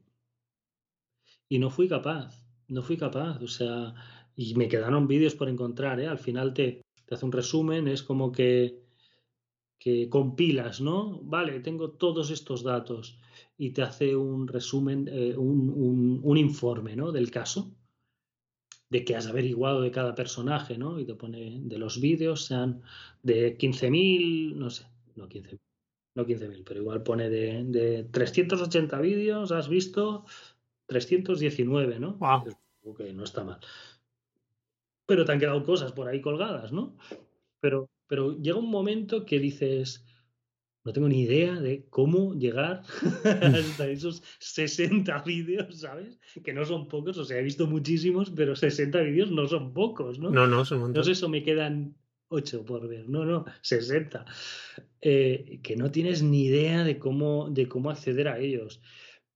Y no fui capaz, no fui capaz, o sea, y me quedaron vídeos por encontrar, ¿eh? Al final te, te hace un resumen, es como que, que compilas, ¿no? Vale, tengo todos estos datos y te hace un resumen, eh, un, un, un informe, ¿no? Del caso de que has averiguado de cada personaje, ¿no? Y te pone de los vídeos, sean de 15.000, no sé, no 15.000, no 15.000, pero igual pone de, de 380 vídeos, has visto 319, ¿no? Wow. Ok, no está mal. Pero te han quedado cosas por ahí colgadas, ¿no? Pero, pero llega un momento que dices, no tengo ni idea de cómo llegar hasta esos 60 vídeos, ¿sabes? Que no son pocos, o sea, he visto muchísimos, pero 60 vídeos no son pocos, ¿no? No, no, es un sé, eso me quedan 8 por ver, no, no, 60. Eh, que no tienes ni idea de cómo, de cómo acceder a ellos.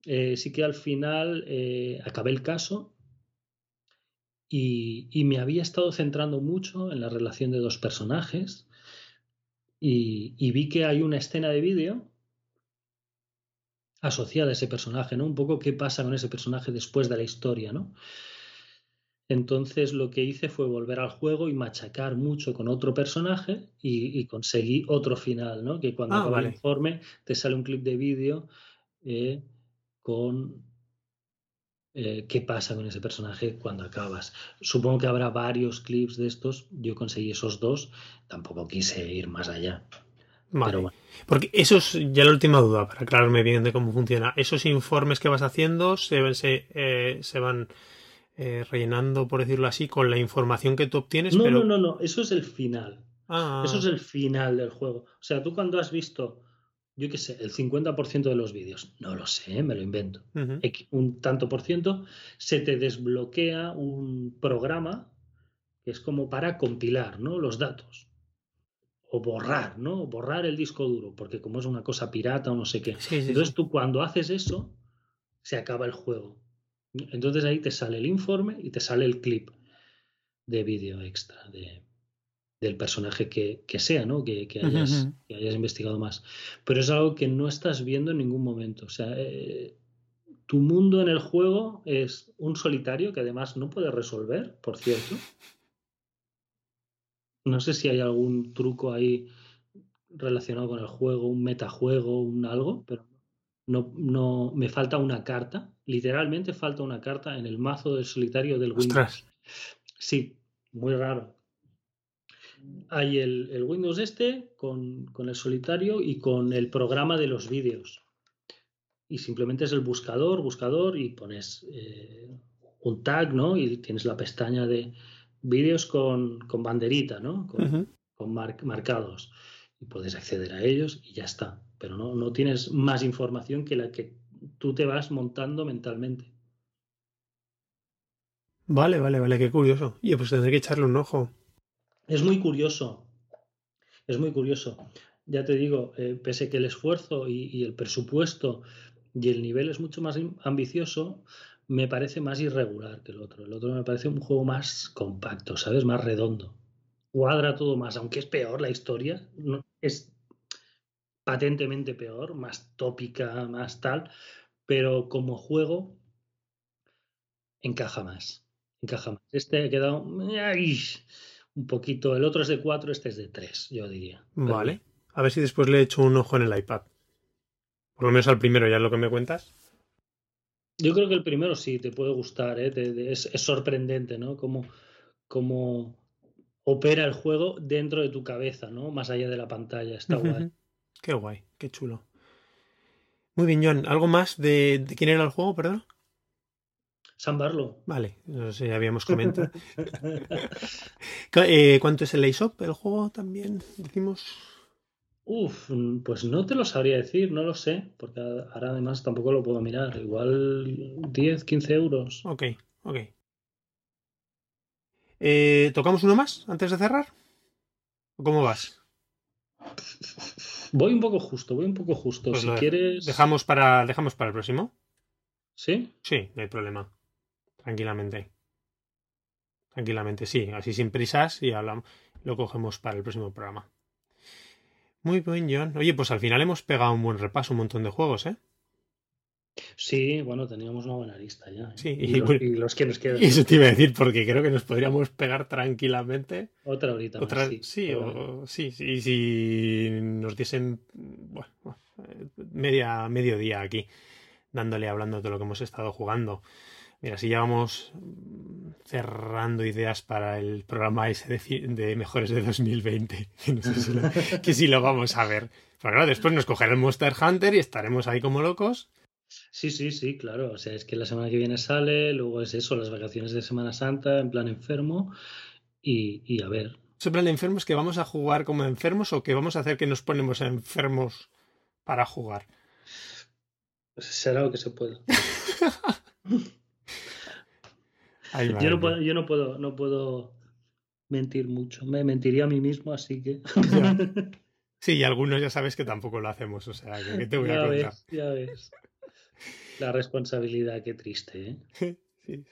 Eh, sí que al final eh, acabé el caso y, y me había estado centrando mucho en la relación de dos personajes y, y vi que hay una escena de vídeo asociada a ese personaje, ¿no? Un poco qué pasa con ese personaje después de la historia, ¿no? Entonces lo que hice fue volver al juego y machacar mucho con otro personaje y, y conseguí otro final, ¿no? Que cuando Ah, acaba vale. el informe te sale un clip de vídeo eh, con eh, qué pasa con ese personaje cuando acabas. Supongo que habrá varios clips de estos. Yo conseguí esos dos. Tampoco quise ir más allá. Vale. Porque esos, ya la última duda, para aclararme bien de cómo funciona. Esos informes que vas haciendo se, se, eh, se van eh, rellenando, por decirlo así, con la información que tú obtienes. No, pero... no, no, no. Eso es el final. Ah. Eso es el final del juego. O sea, tú cuando has visto yo qué sé, el 50% de los vídeos, no lo sé, me lo invento, un tanto por ciento, se te desbloquea un programa que es como para compilar ¿no? los datos o borrar, ¿no? Borrar el disco duro, porque como es una cosa pirata o no sé qué. Entonces tú cuando haces eso, se acaba el juego. Entonces ahí te sale el informe y te sale el clip de vídeo extra de, del personaje que, sea, ¿no? Que, hayas, que, hayas, investigado más. Pero es algo que no estás viendo en ningún momento. O sea, eh, tu mundo en el juego es un solitario que además no puedes resolver, por cierto. No sé si hay algún truco ahí relacionado con el juego, un metajuego, un algo, pero no, no me falta una carta. Literalmente falta una carta en el mazo del solitario del Windows. Sí, muy raro hay el, Windows este con, el solitario y con el programa de los vídeos. Y simplemente es el buscador, buscador y pones eh, un tag, ¿no? Y tienes la pestaña de vídeos con, banderita, ¿no? Con, marcados. Y puedes acceder a ellos y ya está. Pero no, no tienes más información que la que tú te vas montando mentalmente. Vale, vale, vale, qué curioso. Y pues tendré que echarle un ojo. Es muy curioso, es muy curioso. Ya te digo, eh, pese que el esfuerzo y, el presupuesto y el nivel es mucho más ambicioso, me parece más irregular que el otro. El otro me parece un juego más compacto, ¿sabes? Más redondo. Cuadra todo más, aunque es peor la historia, es patentemente peor, más tópica, más tal, pero como juego encaja más. Encaja más. Este ha quedado un poquito. El otro es de 4, este es de 3, yo diría. Vale. A ver si después le echo un ojo en el iPad. Por lo menos al primero, ya es lo que me cuentas. Yo creo que el primero sí, te puede gustar, ¿eh? es, sorprendente, ¿no? Cómo, cómo, opera el juego dentro de tu cabeza, ¿no? Más allá de la pantalla. Está guay. Qué guay, qué chulo. Muy bien, John. ¿Algo más de, de quién era el juego, perdón? San Barlo. Vale, no sé, ya habíamos comentado. Eh, ¿Cuánto es el ASOP, el juego también? Decimos. Uf, pues no te lo sabría decir, no lo sé, porque ahora además tampoco lo puedo mirar. Igual 10, 15 euros. Ok, ok. Eh, ¿Tocamos uno más antes de cerrar? ¿Cómo vas? Voy un poco justo, voy un poco justo. Pues si quieres. Dejamos para, dejamos para el próximo. ¿Sí? Sí, no hay problema. Tranquilamente. Tranquilamente, sí, así sin prisas y hablamos, lo cogemos para el próximo programa. Muy bien, John. Oye, pues al final hemos pegado un buen repaso, un montón de juegos, ¿eh? Sí, bueno, teníamos una buena lista ya. ¿eh? Sí, y, los, que nos quedan. Eso te iba a decir, porque creo que nos podríamos pegar tranquilamente. Otra horita Otra, sí. Sí, o, sí, sí, si nos diesen bueno, media, medio día aquí, dándole, hablando de lo que hemos estado jugando. Mira, si ya vamos cerrando ideas para el programa ese de, mejores de 2020, que, no sé si lo, que sí lo vamos a ver. Pero claro, después nos cogerá el Monster Hunter y estaremos ahí como locos. Sí, sí, sí, claro. O sea, es que la semana que viene sale, luego es eso, las vacaciones de Semana Santa, en plan enfermo, y, y a ver. ¿Ese plan enfermo es que vamos a jugar como enfermos o que vamos a hacer que nos ponemos enfermos para jugar? Pues será lo que se pueda. yo, no puedo, yo no puedo, no puedo mentir mucho. Me mentiría a mí mismo, así que. sí, y algunos ya sabes que tampoco lo hacemos, o sea, que te voy a contar. Ves, ya ves. La responsabilidad, qué triste, ¿eh? sí,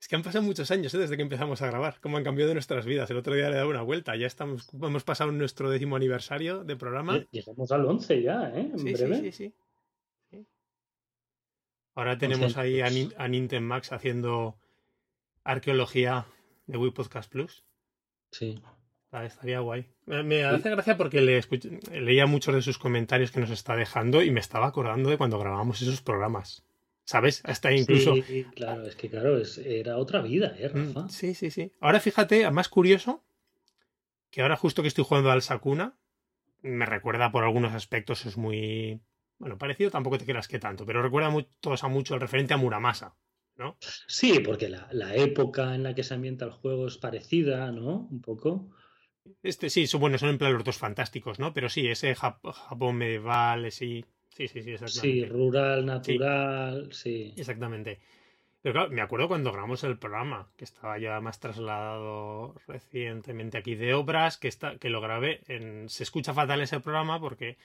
Es que han pasado muchos años ¿eh? desde que empezamos a grabar, cómo han cambiado nuestras vidas. El otro día le he dado una vuelta, ya estamos, hemos pasado nuestro décimo aniversario de programa. Llegamos al 11 ya, ¿eh? En sí, breve. sí, sí, sí, Ahora tenemos ahí a, a Nintendo Max haciendo arqueología de Wii Podcast Plus. Sí. Ah, estaría guay. Me, hace gracia porque le leía muchos de sus comentarios que nos está dejando y me estaba acordando de cuando grabamos esos programas. ¿Sabes? Hasta incluso. Sí, claro, es que claro, es, era otra vida, ¿eh, Mm, Rafa? Sí, sí, sí. Ahora fíjate, más curioso, que ahora justo que estoy jugando al Sakuna, me recuerda por algunos aspectos, es muy. Bueno, parecido tampoco te creas que tanto, pero recuerda mucho, a mucho el referente a Muramasa, ¿no? Sí, porque la, la época en la que se ambienta el juego es parecida, ¿no? Un poco. Este sí, son, bueno, son en plan los dos fantásticos, ¿no? Pero sí, ese Jap- Japón medieval, ese- sí, sí, sí, Sí, exactamente. rural, natural, sí. Exactamente. Pero claro, me acuerdo cuando grabamos el programa, que estaba ya más trasladado recientemente aquí de obras, que, está, que lo grabé en... Se escucha fatal ese programa porque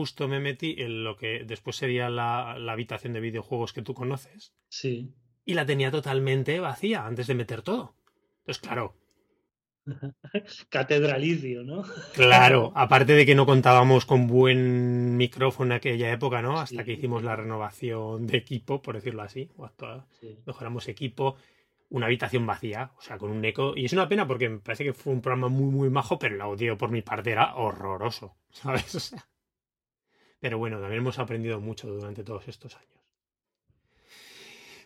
justo me metí en lo que después sería la, la habitación de videojuegos que tú conoces Sí. y la tenía totalmente vacía antes de meter todo. Entonces, claro, Catedralicio, ¿no? Claro, aparte de que no contábamos con buen micrófono en aquella época, ¿no? Hasta Sí. que hicimos la renovación de equipo, por decirlo así, o Sí. mejoramos equipo, una habitación vacía, o sea, con un eco. Y es una pena porque me parece que fue un programa muy, muy majo, pero el audio por mi parte era horroroso, ¿sabes? O sea. Pero bueno, también hemos aprendido mucho durante todos estos años.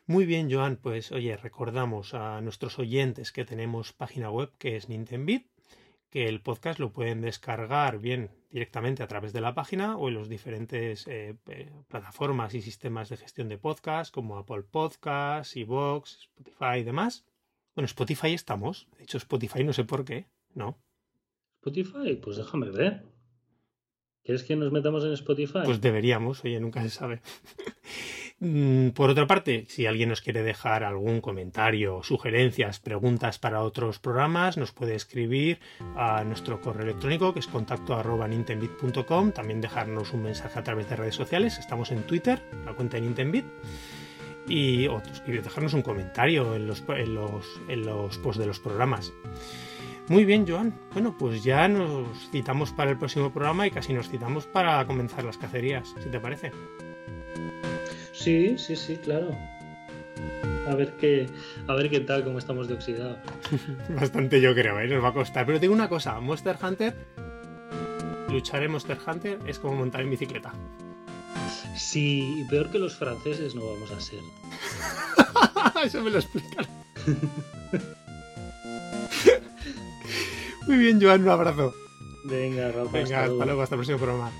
Muy bien, Joan, pues oye, recordamos a nuestros oyentes que tenemos página web que es Nintendbit, que el podcast lo pueden descargar bien directamente a través de la página o en los diferentes eh, eh, plataformas y sistemas de gestión de podcast como Apple Podcasts, Evox, Spotify y demás. Bueno, Spotify estamos. De hecho, Spotify no sé por qué. No. Spotify, pues déjame ver. ¿Quieres que nos metamos en Spotify? Pues deberíamos, oye, nunca se sabe. Mm, Por otra parte, si alguien nos quiere dejar algún comentario, sugerencias, preguntas para otros programas, nos puede escribir a nuestro correo electrónico que es contacto también dejarnos un mensaje a través de redes sociales, estamos en Twitter, la cuenta de Nintendbit, y, o dejarnos un comentario en los, en, los, en los posts de los programas. Muy bien, Joan. Bueno, pues ya nos citamos para el próximo programa y casi nos citamos para comenzar las cacerías, si te parece. Sí, sí, sí, claro. A ver qué, a ver qué tal, cómo estamos de oxidado. Bastante yo creo, ¿eh? nos va a costar. Pero tengo una cosa, Monster Hunter, luchar en Monster Hunter es como montar en bicicleta. Sí, y peor que los franceses no vamos a ser. Eso me lo explican. Muy bien, Joan, un abrazo. Venga, Rafa, Venga, hasta luego, hasta el próximo programa.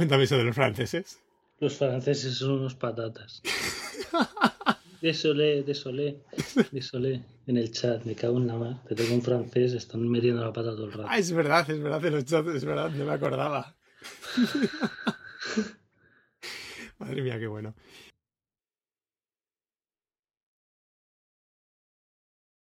Cuéntame eso de los franceses. Los franceses son unos patatas. Désolé, désolé, désolé. En el chat, me cago en la mar. Te tengo un francés, están metiendo la pata todo el rato. Ah, es verdad, es verdad, en los chats, es verdad, no me acordaba. Madre mía, qué bueno.